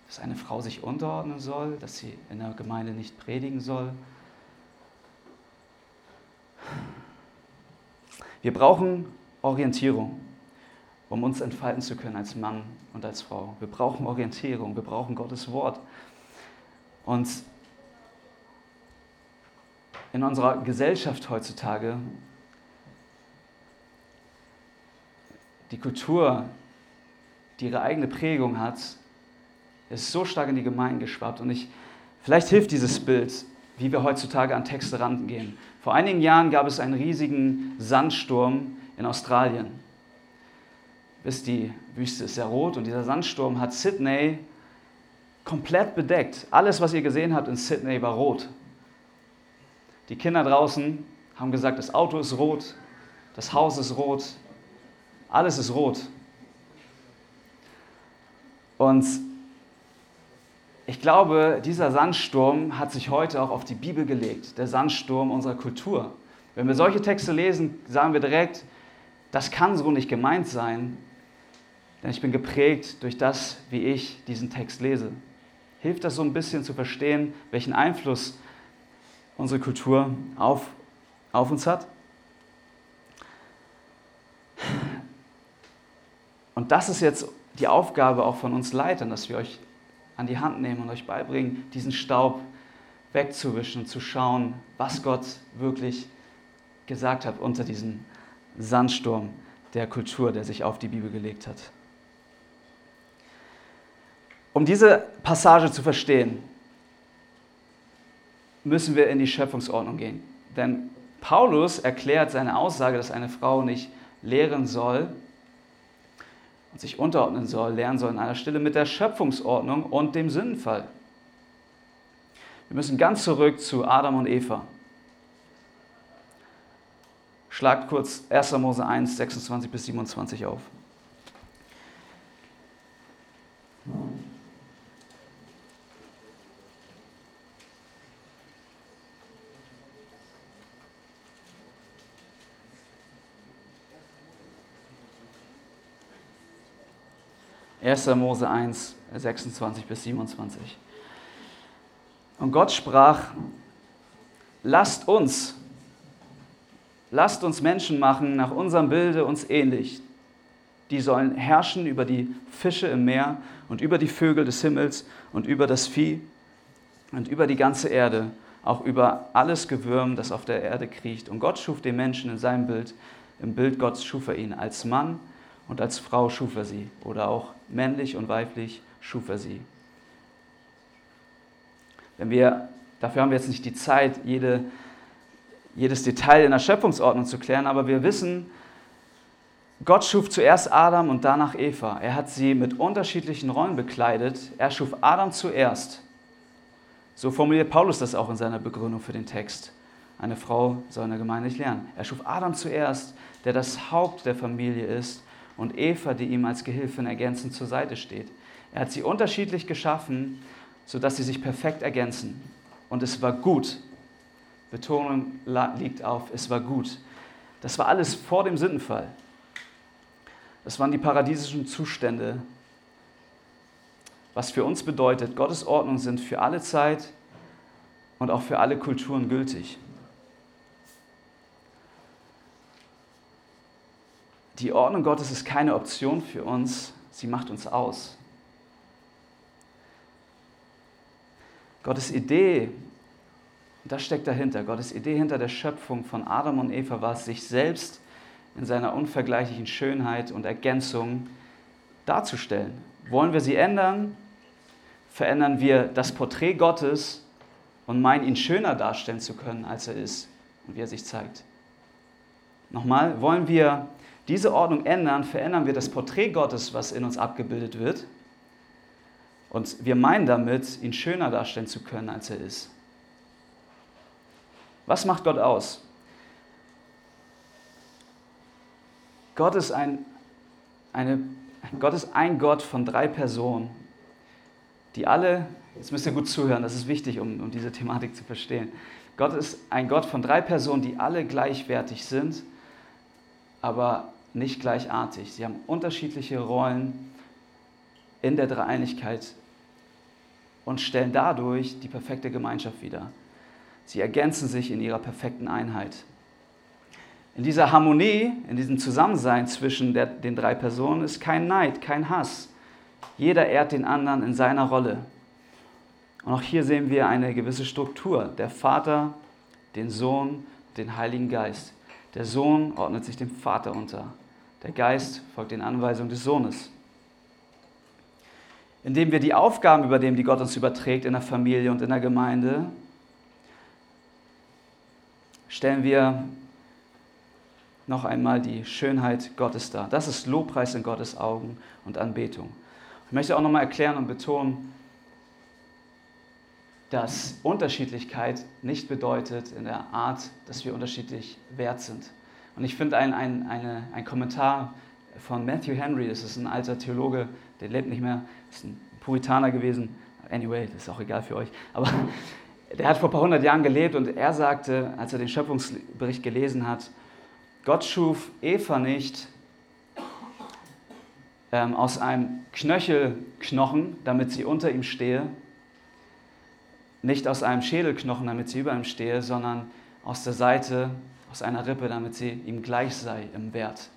dass eine Frau sich unterordnen soll, dass sie in der Gemeinde nicht predigen soll? Wir brauchen Orientierung, um uns entfalten zu können als Mann und als Frau. Wir brauchen Orientierung, wir brauchen Gottes Wort. Und in unserer Gesellschaft heutzutage, die Kultur, die ihre eigene Prägung hat, ist so stark in die Gemeinden geschwappt. Und ich, vielleicht hilft dieses Bild, wie wir heutzutage an Texte rangehen. Vor einigen Jahren gab es einen riesigen Sandsturm in Australien. Bis die Wüste ist sehr rot und dieser Sandsturm hat Sydney komplett bedeckt. Alles, was ihr gesehen habt in Sydney, war rot. Die Kinder draußen haben gesagt, das Auto ist rot, das Haus ist rot, alles ist rot. Und ich glaube, dieser Sandsturm hat sich heute auch auf die Bibel gelegt, der Sandsturm unserer Kultur. Wenn wir solche Texte lesen, sagen wir direkt, das kann so nicht gemeint sein, denn ich bin geprägt durch das, wie ich diesen Text lese. Hilft das so ein bisschen zu verstehen, welchen Einfluss unsere Kultur auf, auf uns hat? Und das ist jetzt die Aufgabe auch von uns Leitern, dass wir euch an die Hand nehmen und euch beibringen, diesen Staub wegzuwischen, zu schauen, was Gott wirklich gesagt hat unter diesem Sandsturm der Kultur, der sich auf die Bibel gelegt hat. Um diese Passage zu verstehen, müssen wir in die Schöpfungsordnung gehen. Denn Paulus erklärt seine Aussage, dass eine Frau nicht lehren soll sich unterordnen soll, lernen soll in einer Stille mit der Schöpfungsordnung und dem Sündenfall. Wir müssen ganz zurück zu Adam und Eva. Schlagt kurz 1. Mose 1, 26 bis 27 auf. 1. Mose 1, 26 bis 27. Und Gott sprach, lasst uns, lasst uns Menschen machen nach unserem Bilde uns ähnlich. Die sollen herrschen über die Fische im Meer und über die Vögel des Himmels und über das Vieh und über die ganze Erde, auch über alles Gewürm, das auf der Erde kriecht. Und Gott schuf den Menschen in seinem Bild. Im Bild Gottes schuf er ihn. Als Mann und als Frau schuf er sie. Oder auch männlich und weiblich schuf er sie. Wenn wir, dafür haben wir jetzt nicht die Zeit, jede, jedes Detail in der Schöpfungsordnung zu klären, aber wir wissen, Gott schuf zuerst Adam und danach Eva. Er hat sie mit unterschiedlichen Rollen bekleidet. Er schuf Adam zuerst. So formuliert Paulus das auch in seiner Begründung für den Text. Eine Frau soll in der Gemeinde nicht lernen. Er schuf Adam zuerst, der das Haupt der Familie ist, und Eva, die ihm als Gehilfin ergänzend zur Seite steht. Er hat sie unterschiedlich geschaffen, sodass sie sich perfekt ergänzen. Und es war gut. Betonung liegt auf, es war gut. Das war alles vor dem Sündenfall. Das waren die paradiesischen Zustände, was für uns bedeutet, Gottes Ordnungen sind für alle Zeit und auch für alle Kulturen gültig. Die Ordnung Gottes ist keine Option für uns, sie macht uns aus. Gottes Idee, das steckt dahinter, Gottes Idee hinter der Schöpfung von Adam und Eva war es, sich selbst in seiner unvergleichlichen Schönheit und Ergänzung darzustellen. Wollen wir sie ändern? Verändern wir das Porträt Gottes und meinen, ihn schöner darstellen zu können, als er ist und wie er sich zeigt. Nochmal, wollen wir diese Ordnung ändern, verändern wir das Porträt Gottes, was in uns abgebildet wird. Und wir meinen damit, ihn schöner darstellen zu können, als er ist. Was macht Gott aus? Gott ist ein, eine, Gott ist ein Gott von drei Personen, die alle, jetzt müsst ihr gut zuhören, das ist wichtig, um, um diese Thematik zu verstehen. Gott ist ein Gott von drei Personen, die alle gleichwertig sind, aber nicht gleichartig. Sie haben unterschiedliche Rollen in der Dreieinigkeit und stellen dadurch die perfekte Gemeinschaft wider. Sie ergänzen sich in ihrer perfekten Einheit. In dieser Harmonie, in diesem Zusammensein zwischen der, den drei Personen ist kein Neid, kein Hass. Jeder ehrt den anderen in seiner Rolle. Und auch hier sehen wir eine gewisse Struktur. Der Vater, den Sohn, den Heiligen Geist. Der Sohn ordnet sich dem Vater unter. Der Geist folgt den Anweisungen des Sohnes. Indem wir die Aufgaben übernehmen, die Gott uns überträgt in der Familie und in der Gemeinde, stellen wir noch einmal die Schönheit Gottes dar. Das ist Lobpreis in Gottes Augen und Anbetung. Ich möchte auch noch mal erklären und betonen, dass Unterschiedlichkeit nicht bedeutet in der Art, dass wir unterschiedlich wert sind. Und ich finde ein, ein, eine, ein Kommentar von Matthew Henry, das ist ein alter Theologe, der lebt nicht mehr, ist ein Puritaner gewesen. Anyway, das ist auch egal für euch. Aber der hat vor ein paar hundert Jahren gelebt und er sagte, als er den Schöpfungsbericht gelesen hat, Gott schuf Eva nicht ähm, aus einem Knöchelknochen, damit sie unter ihm stehe, nicht aus einem Schädelknochen, damit sie über ihm stehe, sondern aus der Seite aus einer Rippe, damit sie ihm gleich sei im Wert.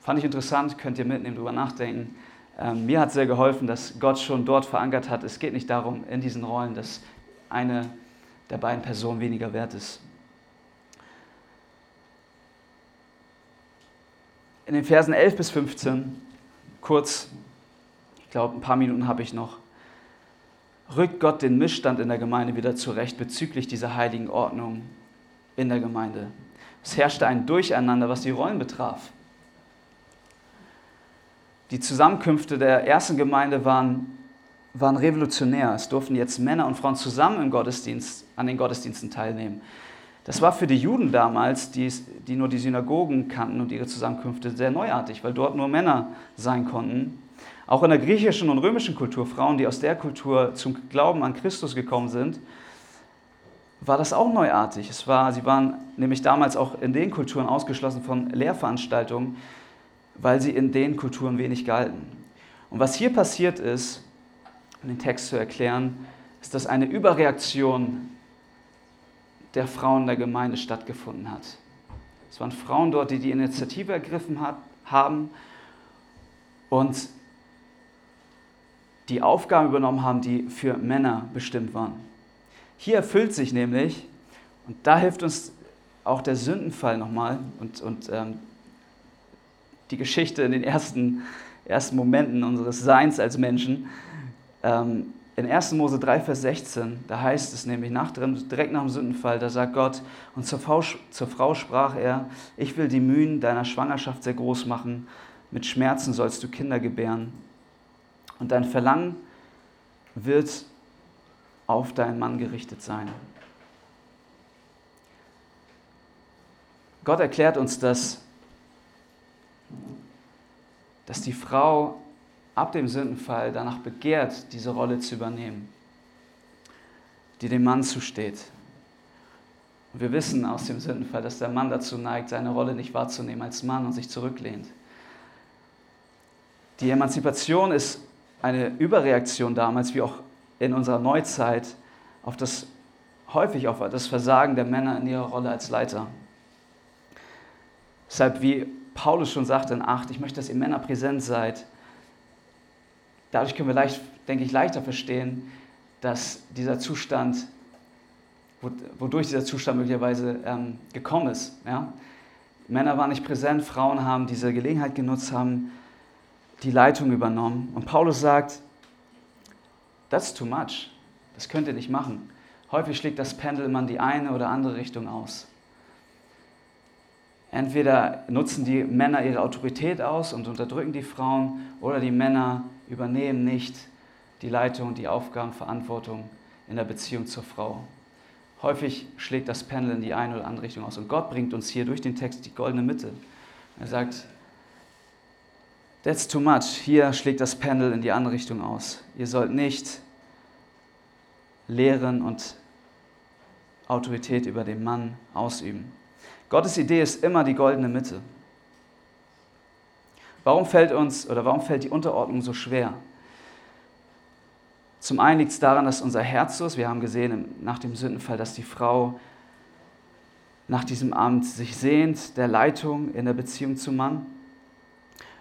Fand ich interessant, könnt ihr mitnehmen, drüber nachdenken. Ähm, mir hat sehr geholfen, dass Gott schon dort verankert hat. Es geht nicht darum, in diesen Rollen, dass eine der beiden Personen weniger wert ist. In den Versen 11 bis 15, kurz, ich glaube, ein paar Minuten habe ich noch, rückt Gott den Missstand in der Gemeinde wieder zurecht bezüglich dieser heiligen Ordnung in der Gemeinde. Es herrschte ein Durcheinander, was die Rollen betraf. Die Zusammenkünfte der ersten Gemeinde waren, waren revolutionär. Es durften jetzt Männer und Frauen zusammen im Gottesdienst, an den Gottesdiensten teilnehmen. Das war für die Juden damals, die, die nur die Synagogen kannten und ihre Zusammenkünfte, sehr neuartig, weil dort nur Männer sein konnten. Auch in der griechischen und römischen Kultur, Frauen, die aus der Kultur zum Glauben an Christus gekommen sind, war das auch neuartig. Es war, sie waren nämlich damals auch in den Kulturen ausgeschlossen von Lehrveranstaltungen, weil sie in den Kulturen wenig galten. Und was hier passiert ist, um den Text zu erklären, ist, dass eine Überreaktion der Frauen der Gemeinde stattgefunden hat. Es waren Frauen dort, die die Initiative ergriffen hat, haben und die Aufgaben übernommen haben, die für Männer bestimmt waren. Hier erfüllt sich nämlich, und da hilft uns auch der Sündenfall nochmal und, und ähm, die Geschichte in den ersten, ersten Momenten unseres Seins als Menschen. Ähm, in 1. Mose 3, Vers 16, da heißt es nämlich nach, direkt nach dem Sündenfall, da sagt Gott, und zur Frau, zur Frau sprach er, ich will die Mühen deiner Schwangerschaft sehr groß machen, mit Schmerzen sollst du Kinder gebären. Und dein Verlangen wird auf deinen Mann gerichtet sein. Gott erklärt uns, dass, dass die Frau ab dem Sündenfall danach begehrt, diese Rolle zu übernehmen, die dem Mann zusteht. Und wir wissen aus dem Sündenfall, dass der Mann dazu neigt, seine Rolle nicht wahrzunehmen als Mann und sich zurücklehnt. Die Emanzipation ist eine Überreaktion damals, wie auch in unserer Neuzeit, auf das, häufig auf das Versagen der Männer in ihrer Rolle als Leiter. Deshalb, wie Paulus schon sagte in 8, ich möchte, dass ihr Männer präsent seid. Dadurch können wir, leicht, denke ich, leichter verstehen, dass dieser Zustand, wodurch dieser Zustand möglicherweise ähm, gekommen ist. Ja? Männer waren nicht präsent, Frauen haben diese Gelegenheit genutzt, haben die Leitung übernommen. Und Paulus sagt, that's too much. Das könnt ihr nicht machen. Häufig schlägt das Pendel immer in die eine oder andere Richtung aus. Entweder nutzen die Männer ihre Autorität aus und unterdrücken die Frauen oder die Männer übernehmen nicht die Leitung, die Aufgaben, Verantwortung in der Beziehung zur Frau. Häufig schlägt das Pendel in die eine oder andere Richtung aus. Und Gott bringt uns hier durch den Text die goldene Mitte. Er sagt, that's too much. Hier schlägt das Pendel in die andere Richtung aus. Ihr sollt nicht lehren und Autorität über den Mann ausüben. Gottes Idee ist immer die goldene Mitte. Warum fällt uns oder warum fällt die Unterordnung so schwer? Zum einen liegt es daran, dass unser Herz so ist. Wir haben gesehen nach dem Sündenfall, dass die Frau nach diesem Amt sich sehnt, der Leitung in der Beziehung zum Mann.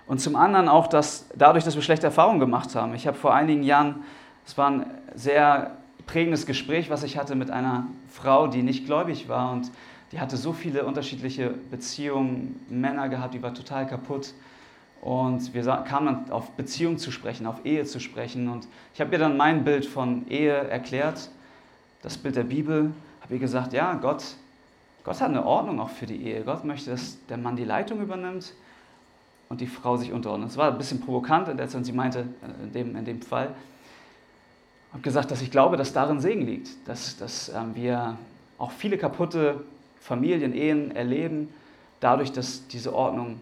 Und zum anderen auch, dass dadurch, dass wir schlechte Erfahrungen gemacht haben. Ich habe vor einigen Jahren, es war ein sehr prägendes Gespräch, was ich hatte mit einer Frau, die nicht gläubig war und die hatte so viele unterschiedliche Beziehungen, Männer gehabt, die war total kaputt. Und wir kamen auf Beziehung zu sprechen, auf Ehe zu sprechen. Und ich habe ihr dann mein Bild von Ehe erklärt, das Bild der Bibel. Habe ihr gesagt, ja, Gott, Gott hat eine Ordnung auch für die Ehe. Gott möchte, dass der Mann die Leitung übernimmt und die Frau sich unterordnet. Das war ein bisschen provokant in der Zeit, sie meinte, äh, in dem, in dem Fall. Habe gesagt, dass ich glaube, dass darin Segen liegt, dass, dass ähm, wir auch viele kaputte Familien, Ehen erleben, dadurch, dass diese Ordnung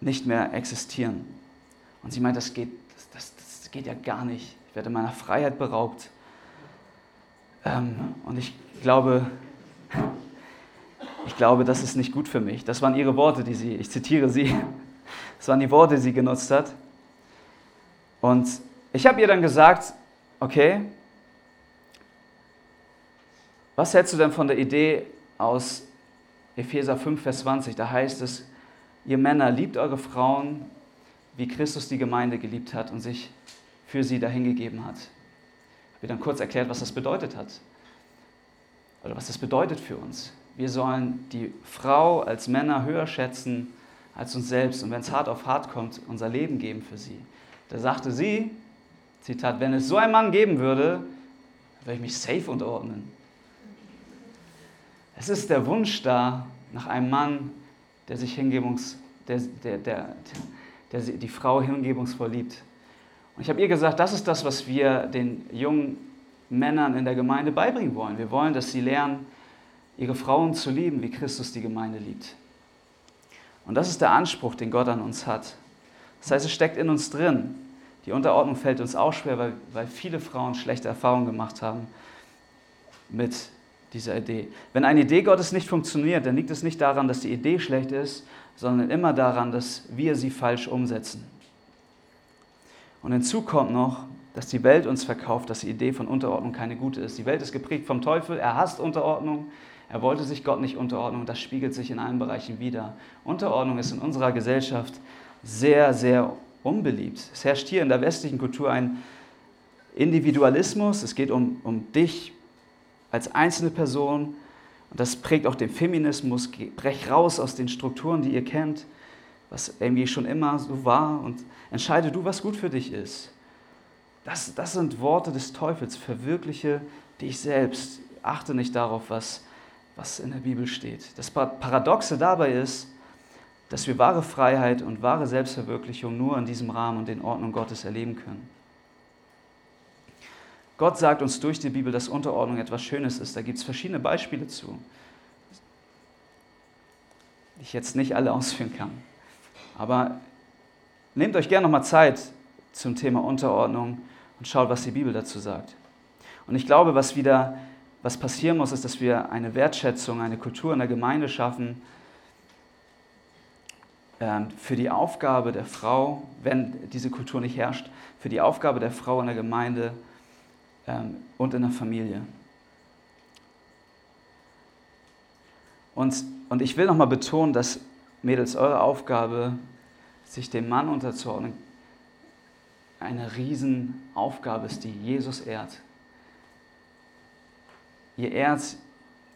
nicht mehr existieren. Und sie meint, das geht, das, das, das geht ja gar nicht. Ich werde meiner Freiheit beraubt. Ähm, und ich glaube, ich glaube, das ist nicht gut für mich. Das waren ihre Worte, die sie, ich zitiere sie, das waren die Worte, die sie genutzt hat. Und ich habe ihr dann gesagt, okay, was hältst du denn von der Idee aus Epheser 5, Vers 20? Da heißt es, ihr Männer liebt eure Frauen, wie Christus die Gemeinde geliebt hat und sich für sie dahingegeben hat. Ich habe dann kurz erklärt, was das bedeutet hat. Oder was das bedeutet für uns. Wir sollen die Frau als Männer höher schätzen als uns selbst und wenn es hart auf hart kommt, unser Leben geben für sie. Da sagte sie, Zitat, wenn es so einen Mann geben würde, würde ich mich safe unterordnen. Es ist der Wunsch da nach einem Mann, der sich hingebungs, der, der, der, der die Frau hingebungsvoll liebt. Und ich habe ihr gesagt, das ist das, was wir den jungen Männern in der Gemeinde beibringen wollen. Wir wollen, dass sie lernen, ihre Frauen zu lieben, wie Christus die Gemeinde liebt. Und das ist der Anspruch, den Gott an uns hat. Das heißt, es steckt in uns drin. Die Unterordnung fällt uns auch schwer, weil, weil viele Frauen schlechte Erfahrungen gemacht haben mit dieser Idee. Wenn eine Idee Gottes nicht funktioniert, dann liegt es nicht daran, dass die Idee schlecht ist, sondern immer daran, dass wir sie falsch umsetzen. Und hinzu kommt noch, dass die Welt uns verkauft, dass die Idee von Unterordnung keine gute ist. Die Welt ist geprägt vom Teufel, er hasst Unterordnung, er wollte sich Gott nicht unterordnen und das spiegelt sich in allen Bereichen wieder. Unterordnung ist in unserer Gesellschaft sehr, sehr unbeliebt. Es herrscht hier in der westlichen Kultur ein Individualismus, es geht um, um dich als einzelne Person und das prägt auch den Feminismus. Brech raus aus den Strukturen, die ihr kennt, was irgendwie schon immer so war und entscheide du, was gut für dich ist. Das, das sind Worte des Teufels. Verwirkliche dich selbst. Achte nicht darauf, was, was in der Bibel steht. Das Paradoxe dabei ist, dass wir wahre Freiheit und wahre Selbstverwirklichung nur in diesem Rahmen und den Ordnungen Gottes erleben können. Gott sagt uns durch die Bibel, dass Unterordnung etwas Schönes ist. Da gibt es verschiedene Beispiele zu, die ich jetzt nicht alle ausführen kann. Aber nehmt euch gerne nochmal Zeit zum Thema Unterordnung und schaut, was die Bibel dazu sagt. Und ich glaube, was wieder, was passieren muss, ist, dass wir eine Wertschätzung, eine Kultur in der Gemeinde schaffen ähm, für die Aufgabe der Frau, wenn diese Kultur nicht herrscht, für die Aufgabe der Frau in der Gemeinde ähm, und in der Familie. Und, und ich will nochmal betonen, dass Mädels, eure Aufgabe, sich dem Mann unterzuordnen, eine Riesenaufgabe ist, die Jesus ehrt. Ihr ehrt,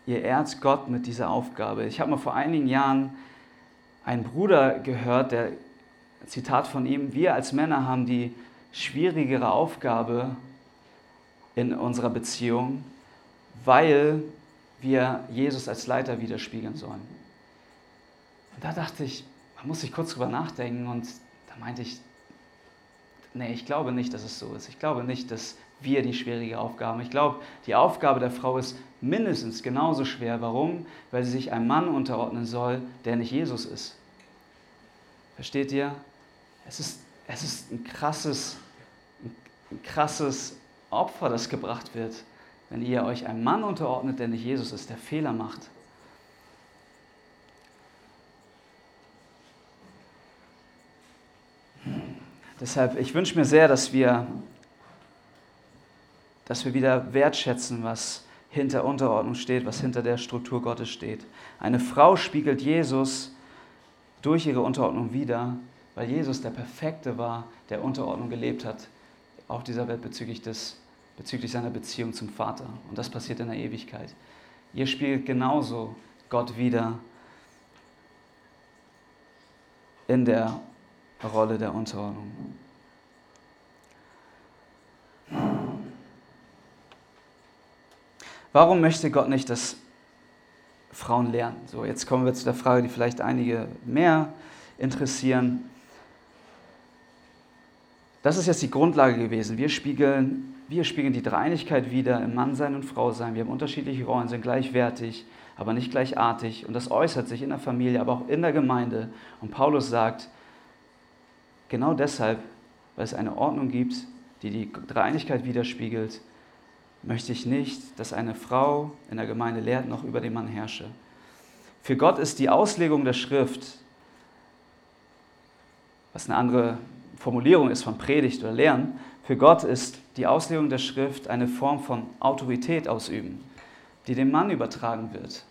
ihr ehrt Gott mit dieser Aufgabe. Ich habe mal vor einigen Jahren einen Bruder gehört, der Zitat von ihm, wir als Männer haben die schwierigere Aufgabe, in unserer Beziehung, weil wir Jesus als Leiter widerspiegeln sollen. Und da dachte ich, man muss sich kurz drüber nachdenken und da meinte ich, nee, ich glaube nicht, dass es so ist. Ich glaube nicht, dass wir die schwierige Aufgabe. Ich glaube, die Aufgabe der Frau ist mindestens genauso schwer. Warum? Weil sie sich einem Mann unterordnen soll, der nicht Jesus ist. Versteht ihr? Es ist, es ist ein krasses, ein krasses Opfer, das gebracht wird, wenn ihr euch einem Mann unterordnet, der nicht Jesus ist, der Fehler macht. Deshalb, ich wünsche mir sehr, dass wir, dass wir wieder wertschätzen, was hinter Unterordnung steht, was hinter der Struktur Gottes steht. Eine Frau spiegelt Jesus durch ihre Unterordnung wieder, weil Jesus der Perfekte war, der Unterordnung gelebt hat auf dieser Welt bezüglich des bezüglich seiner Beziehung zum Vater. Und das passiert in der Ewigkeit. Ihr spielt genauso Gott wieder in der Rolle der Unterordnung. Warum möchte Gott nicht, dass Frauen lernen? So, jetzt kommen wir zu der Frage, die vielleicht einige mehr interessieren. Das ist jetzt die Grundlage gewesen. Wir spiegeln, wir spiegeln die Dreinigkeit wieder im Mannsein und Frausein. Wir haben unterschiedliche Rollen, sind gleichwertig, aber nicht gleichartig. Und das äußert sich in der Familie, aber auch in der Gemeinde. Und Paulus sagt, genau deshalb, weil es eine Ordnung gibt, die die Dreinigkeit widerspiegelt, möchte ich nicht, dass eine Frau in der Gemeinde lehrt, noch über den Mann herrsche. Für Gott ist die Auslegung der Schrift, was eine andere Formulierung ist von Predigt oder Lehren, für Gott ist die Auslegung der Schrift eine Form von Autorität ausüben, die dem Mann übertragen wird.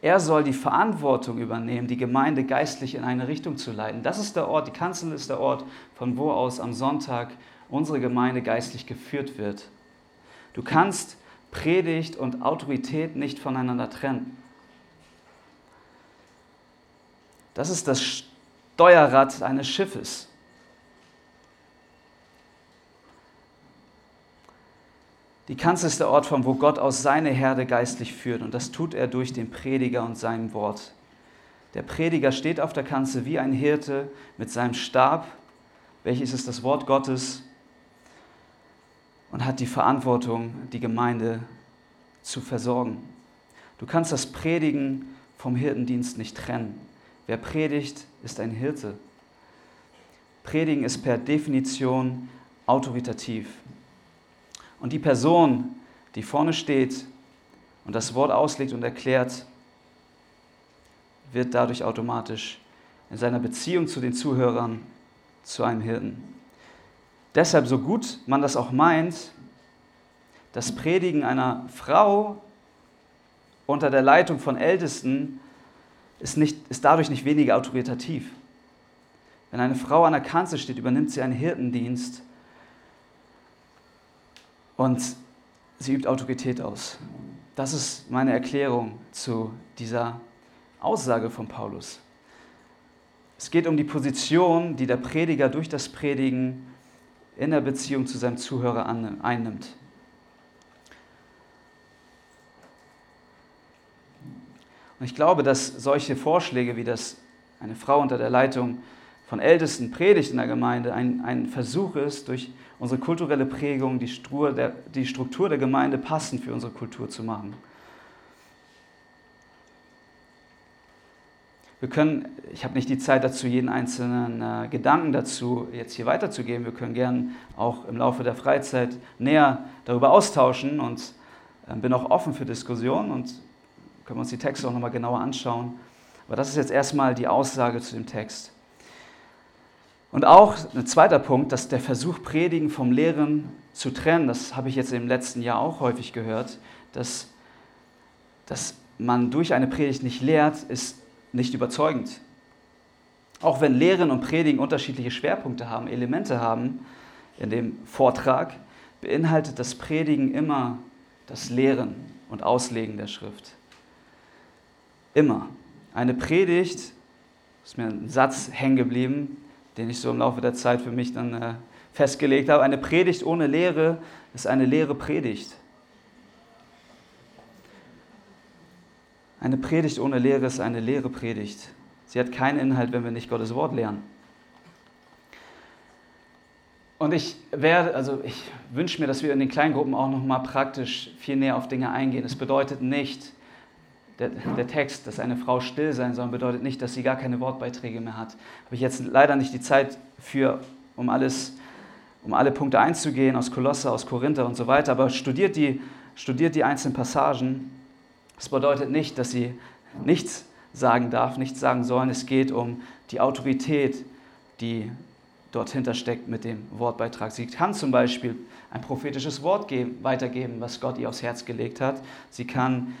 Er soll die Verantwortung übernehmen, die Gemeinde geistlich in eine Richtung zu leiten. Das ist der Ort, die Kanzel ist der Ort, von wo aus am Sonntag unsere Gemeinde geistlich geführt wird. Du kannst Predigt und Autorität nicht voneinander trennen. Das ist das Steuerrad eines Schiffes. Die Kanzel ist der Ort, von wo Gott aus seine Herde geistlich führt. Und das tut er durch den Prediger und sein Wort. Der Prediger steht auf der Kanzel wie ein Hirte mit seinem Stab, welches ist das Wort Gottes, und hat die Verantwortung, die Gemeinde zu versorgen. Du kannst das Predigen vom Hirtendienst nicht trennen. Wer predigt, ist ein Hirte. Predigen ist per Definition autoritativ. Und die Person, die vorne steht und das Wort auslegt und erklärt, wird dadurch automatisch in seiner Beziehung zu den Zuhörern zu einem Hirten. Deshalb, so gut man das auch meint, das Predigen einer Frau unter der Leitung von Ältesten ist, nicht, ist dadurch nicht weniger autoritativ. Wenn eine Frau an der Kanzel steht, übernimmt sie einen Hirtendienst und sie übt Autorität aus. Das ist meine Erklärung zu dieser Aussage von Paulus. Es geht um die Position, die der Prediger durch das Predigen in der Beziehung zu seinem Zuhörer einnimmt. Und ich glaube, dass solche Vorschläge wie das eine Frau unter der Leitung von Ältesten predigt in der Gemeinde ein, ein Versuch ist, durch unsere kulturelle Prägung die Struktur, der, die Struktur der Gemeinde passend für unsere Kultur zu machen. Wir können, ich habe nicht die Zeit dazu, jeden einzelnen äh, Gedanken dazu jetzt hier weiterzugeben. Wir können gern auch im Laufe der Freizeit näher darüber austauschen und äh, bin auch offen für Diskussionen und können uns die Texte auch nochmal genauer anschauen. Aber das ist jetzt erstmal die Aussage zu dem Text. Und auch ein zweiter Punkt, dass der Versuch, Predigen vom Lehren zu trennen, das habe ich jetzt im letzten Jahr auch häufig gehört, dass, dass man durch eine Predigt nicht lehrt, ist nicht überzeugend. Auch wenn Lehren und Predigen unterschiedliche Schwerpunkte haben, Elemente haben in dem Vortrag, beinhaltet das Predigen immer das Lehren und Auslegen der Schrift. Immer. Eine Predigt, ist mir ein Satz hängen geblieben, den ich so im Laufe der Zeit für mich dann äh, festgelegt habe. Eine Predigt ohne Lehre ist eine leere Predigt. Eine Predigt ohne Lehre ist eine leere Predigt. Sie hat keinen Inhalt, wenn wir nicht Gottes Wort lernen. Und ich werde, also ich wünsche mir, dass wir in den Kleingruppen auch noch mal praktisch viel näher auf Dinge eingehen. Es bedeutet nicht, der, der, Text, dass eine Frau still sein soll, bedeutet nicht, dass sie gar keine Wortbeiträge mehr hat. Habe ich jetzt leider nicht die Zeit für, um alles, um alle Punkte einzugehen aus Kolosse, aus Korinther und so weiter. Aber studiert die, studiert die einzelnen Passagen das bedeutet nicht, dass sie nichts sagen darf, nichts sagen sollen. Es geht um die Autorität, die dort hintersteckt mit dem Wortbeitrag. Sie kann zum Beispiel ein prophetisches Wort geben, weitergeben, was Gott ihr aufs Herz gelegt hat. Sie kann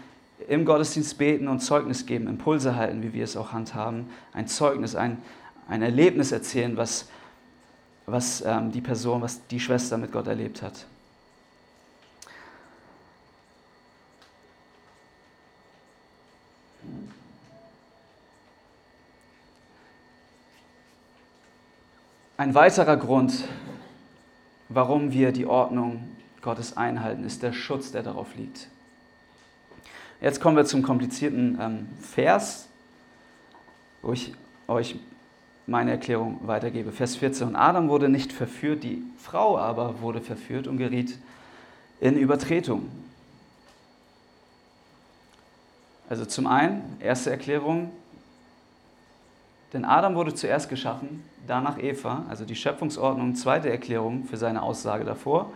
im Gottesdienst beten und Zeugnis geben, Impulse halten, wie wir es auch handhaben, ein Zeugnis, ein, ein Erlebnis erzählen, was, was ähm, die Person, was die Schwester mit Gott erlebt hat. Ein weiterer Grund, warum wir die Ordnung Gottes einhalten, ist der Schutz, der darauf liegt. Jetzt kommen wir zum komplizierten ähm, Vers, wo ich euch meine Erklärung weitergebe. Vers 14. Und Adam wurde nicht verführt, die Frau aber wurde verführt und geriet in Übertretung. Also zum einen, erste Erklärung, denn Adam wurde zuerst geschaffen, danach Eva, also die Schöpfungsordnung, zweite Erklärung für seine Aussage davor,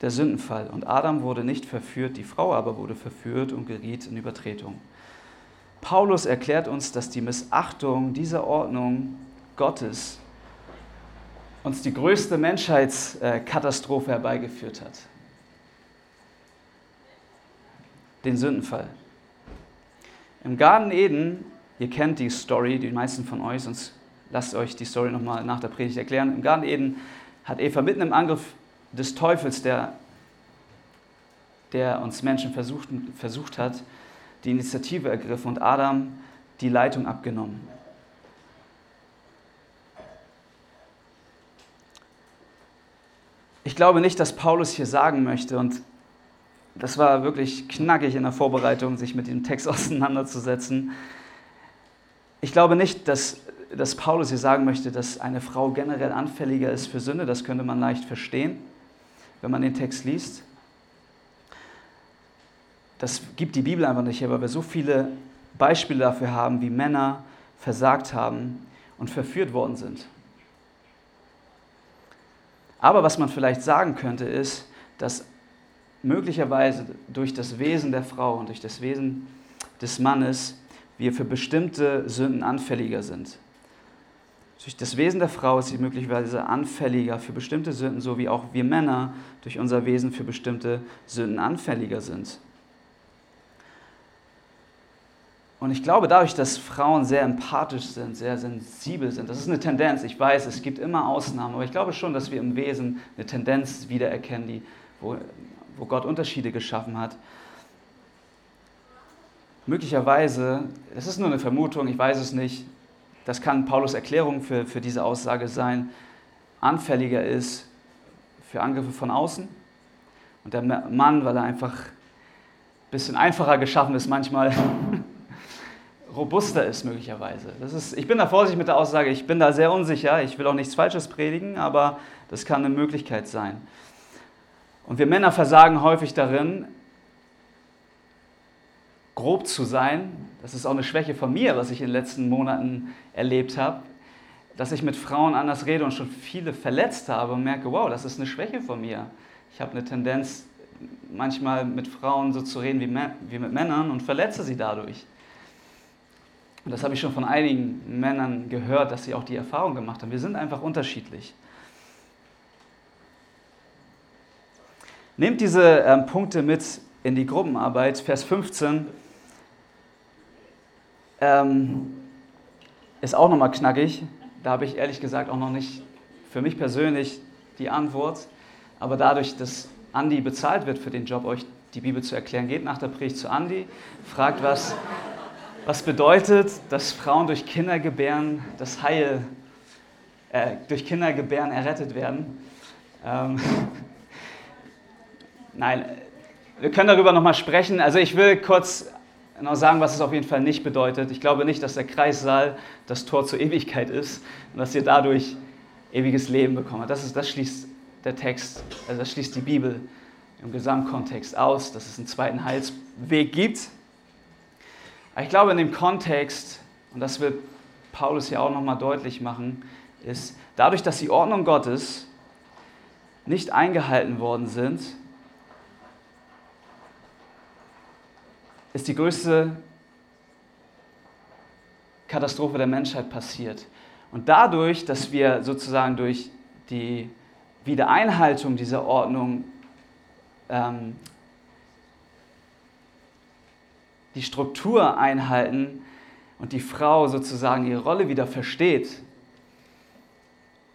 der Sündenfall. Und Adam wurde nicht verführt, die Frau aber wurde verführt und geriet in Übertretung. Paulus erklärt uns, dass die Missachtung dieser Ordnung Gottes uns die größte Menschheitskatastrophe herbeigeführt hat. Den Sündenfall. Im Garten Eden Ihr kennt die Story, die meisten von euch, sonst lasst euch die Story nochmal nach der Predigt erklären. Im Garten Eden hat Eva mitten im Angriff des Teufels, der, der uns Menschen versucht, versucht hat, die Initiative ergriffen und Adam die Leitung abgenommen. Ich glaube nicht, dass Paulus hier sagen möchte, und das war wirklich knackig in der Vorbereitung, sich mit dem Text auseinanderzusetzen, ich glaube nicht, dass, dass Paulus hier sagen möchte, dass eine Frau generell anfälliger ist für Sünde. Das könnte man leicht verstehen, wenn man den Text liest. Das gibt die Bibel einfach nicht her, weil wir so viele Beispiele dafür haben, wie Männer versagt haben und verführt worden sind. Aber was man vielleicht sagen könnte, ist, dass möglicherweise durch das Wesen der Frau und durch das Wesen des Mannes wir für bestimmte Sünden anfälliger sind. Durch das Wesen der Frau ist sie möglicherweise anfälliger für bestimmte Sünden, so wie auch wir Männer durch unser Wesen für bestimmte Sünden anfälliger sind. Und ich glaube, dadurch, dass Frauen sehr empathisch sind, sehr sensibel sind, das ist eine Tendenz. Ich weiß, es gibt immer Ausnahmen, aber ich glaube schon, dass wir im Wesen eine Tendenz wiedererkennen, die, wo, wo Gott Unterschiede geschaffen hat. Möglicherweise, das ist nur eine Vermutung, ich weiß es nicht, das kann Paulus Erklärung für, für diese Aussage sein, anfälliger ist für Angriffe von außen. Und der Mann, weil er einfach ein bisschen einfacher geschaffen ist manchmal, robuster ist möglicherweise. Das ist, ich bin da vorsichtig mit der Aussage, ich bin da sehr unsicher, ich will auch nichts Falsches predigen, aber das kann eine Möglichkeit sein. Und wir Männer versagen häufig darin, grob zu sein. Das ist auch eine Schwäche von mir, was ich in den letzten Monaten erlebt habe, dass ich mit Frauen anders rede und schon viele verletzt habe und merke, wow, das ist eine Schwäche von mir. Ich habe eine Tendenz, manchmal mit Frauen so zu reden wie, wie mit Männern und verletze sie dadurch. Und das habe ich schon von einigen Männern gehört, dass sie auch die Erfahrung gemacht haben. Wir sind einfach unterschiedlich. Nehmt diese ähm, Punkte mit in die Gruppenarbeit. Vers 15 ähm, ist auch nochmal knackig. Da habe ich ehrlich gesagt auch noch nicht für mich persönlich die Antwort. Aber dadurch, dass Andi bezahlt wird für den Job, euch die Bibel zu erklären, geht nach der Predigt zu Andi, fragt, was, was bedeutet, dass Frauen durch Kindergebären das Heil, äh, durch Kindergebären errettet werden. Ähm, Nein, wir können darüber nochmal sprechen. Also ich will kurz noch sagen, was es auf jeden Fall nicht bedeutet. Ich glaube nicht, dass der Kreissaal das Tor zur Ewigkeit ist und dass ihr dadurch ewiges Leben bekommt. Das, ist, das schließt der Text, also das schließt die Bibel im Gesamtkontext aus, dass es einen zweiten Heilsweg gibt. Aber ich glaube, in dem Kontext, und das wird Paulus ja auch nochmal deutlich machen, ist, dadurch, dass die Ordnung Gottes nicht eingehalten worden sind, ist die größte Katastrophe der Menschheit passiert. Und dadurch, dass wir sozusagen durch die Wiedereinhaltung dieser Ordnung ähm, die Struktur einhalten und die Frau sozusagen ihre Rolle wieder versteht,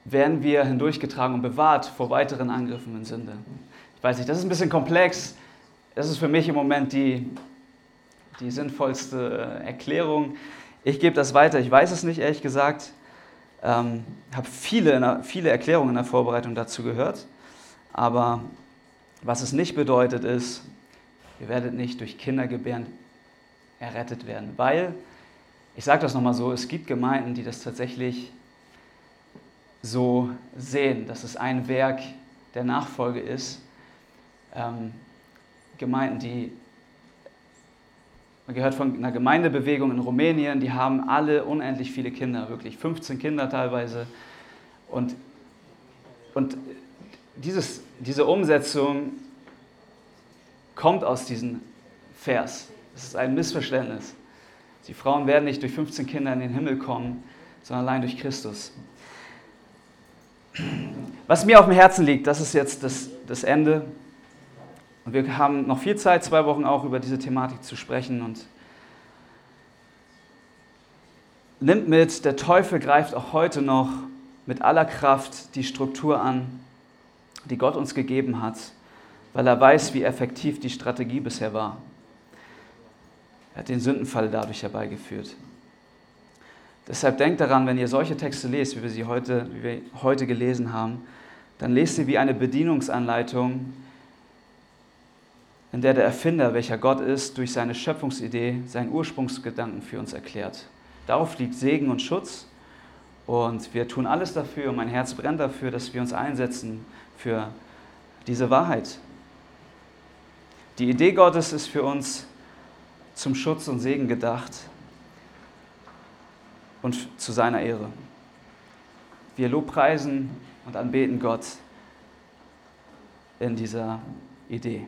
werden wir hindurchgetragen und bewahrt vor weiteren Angriffen in Sünde. Ich weiß nicht, das ist ein bisschen komplex. Das ist für mich im Moment die, die sinnvollste äh, Erklärung. Ich gebe das weiter. Ich weiß es nicht, ehrlich gesagt. Ähm, habe viele, viele Erklärungen in der Vorbereitung dazu gehört. Aber was es nicht bedeutet, ist, ihr werdet nicht durch Kindergebären errettet werden. Weil, ich sage das nochmal so, es gibt Gemeinden, die das tatsächlich so sehen, dass es ein Werk der Nachfolge ist. Ähm, Gemeinden, die, man gehört von einer Gemeindebewegung in Rumänien, die haben alle unendlich viele Kinder, wirklich 15 Kinder teilweise. Und, und dieses, diese Umsetzung kommt aus diesem Vers. Es ist ein Missverständnis. Die Frauen werden nicht durch 15 Kinder in den Himmel kommen, sondern allein durch Christus. Was mir auf dem Herzen liegt, das ist jetzt das, das Ende. Und wir haben noch viel Zeit, zwei Wochen auch über diese Thematik zu sprechen. Und nimmt mit, der Teufel greift auch heute noch mit aller Kraft die Struktur an, die Gott uns gegeben hat, weil er weiß, wie effektiv die Strategie bisher war. Er hat den Sündenfall dadurch herbeigeführt. Deshalb denkt daran, wenn ihr solche Texte lest, wie wir sie heute, wie wir heute gelesen haben, dann lest sie wie eine Bedienungsanleitung, in der der Erfinder, welcher Gott ist, durch seine Schöpfungsidee seinen Ursprungsgedanken für uns erklärt. Darauf liegt Segen und Schutz und wir tun alles dafür und mein Herz brennt dafür, dass wir uns einsetzen für diese Wahrheit. Die Idee Gottes ist für uns zum Schutz und Segen gedacht und zu seiner Ehre. Wir lobpreisen und anbeten Gott in dieser Idee.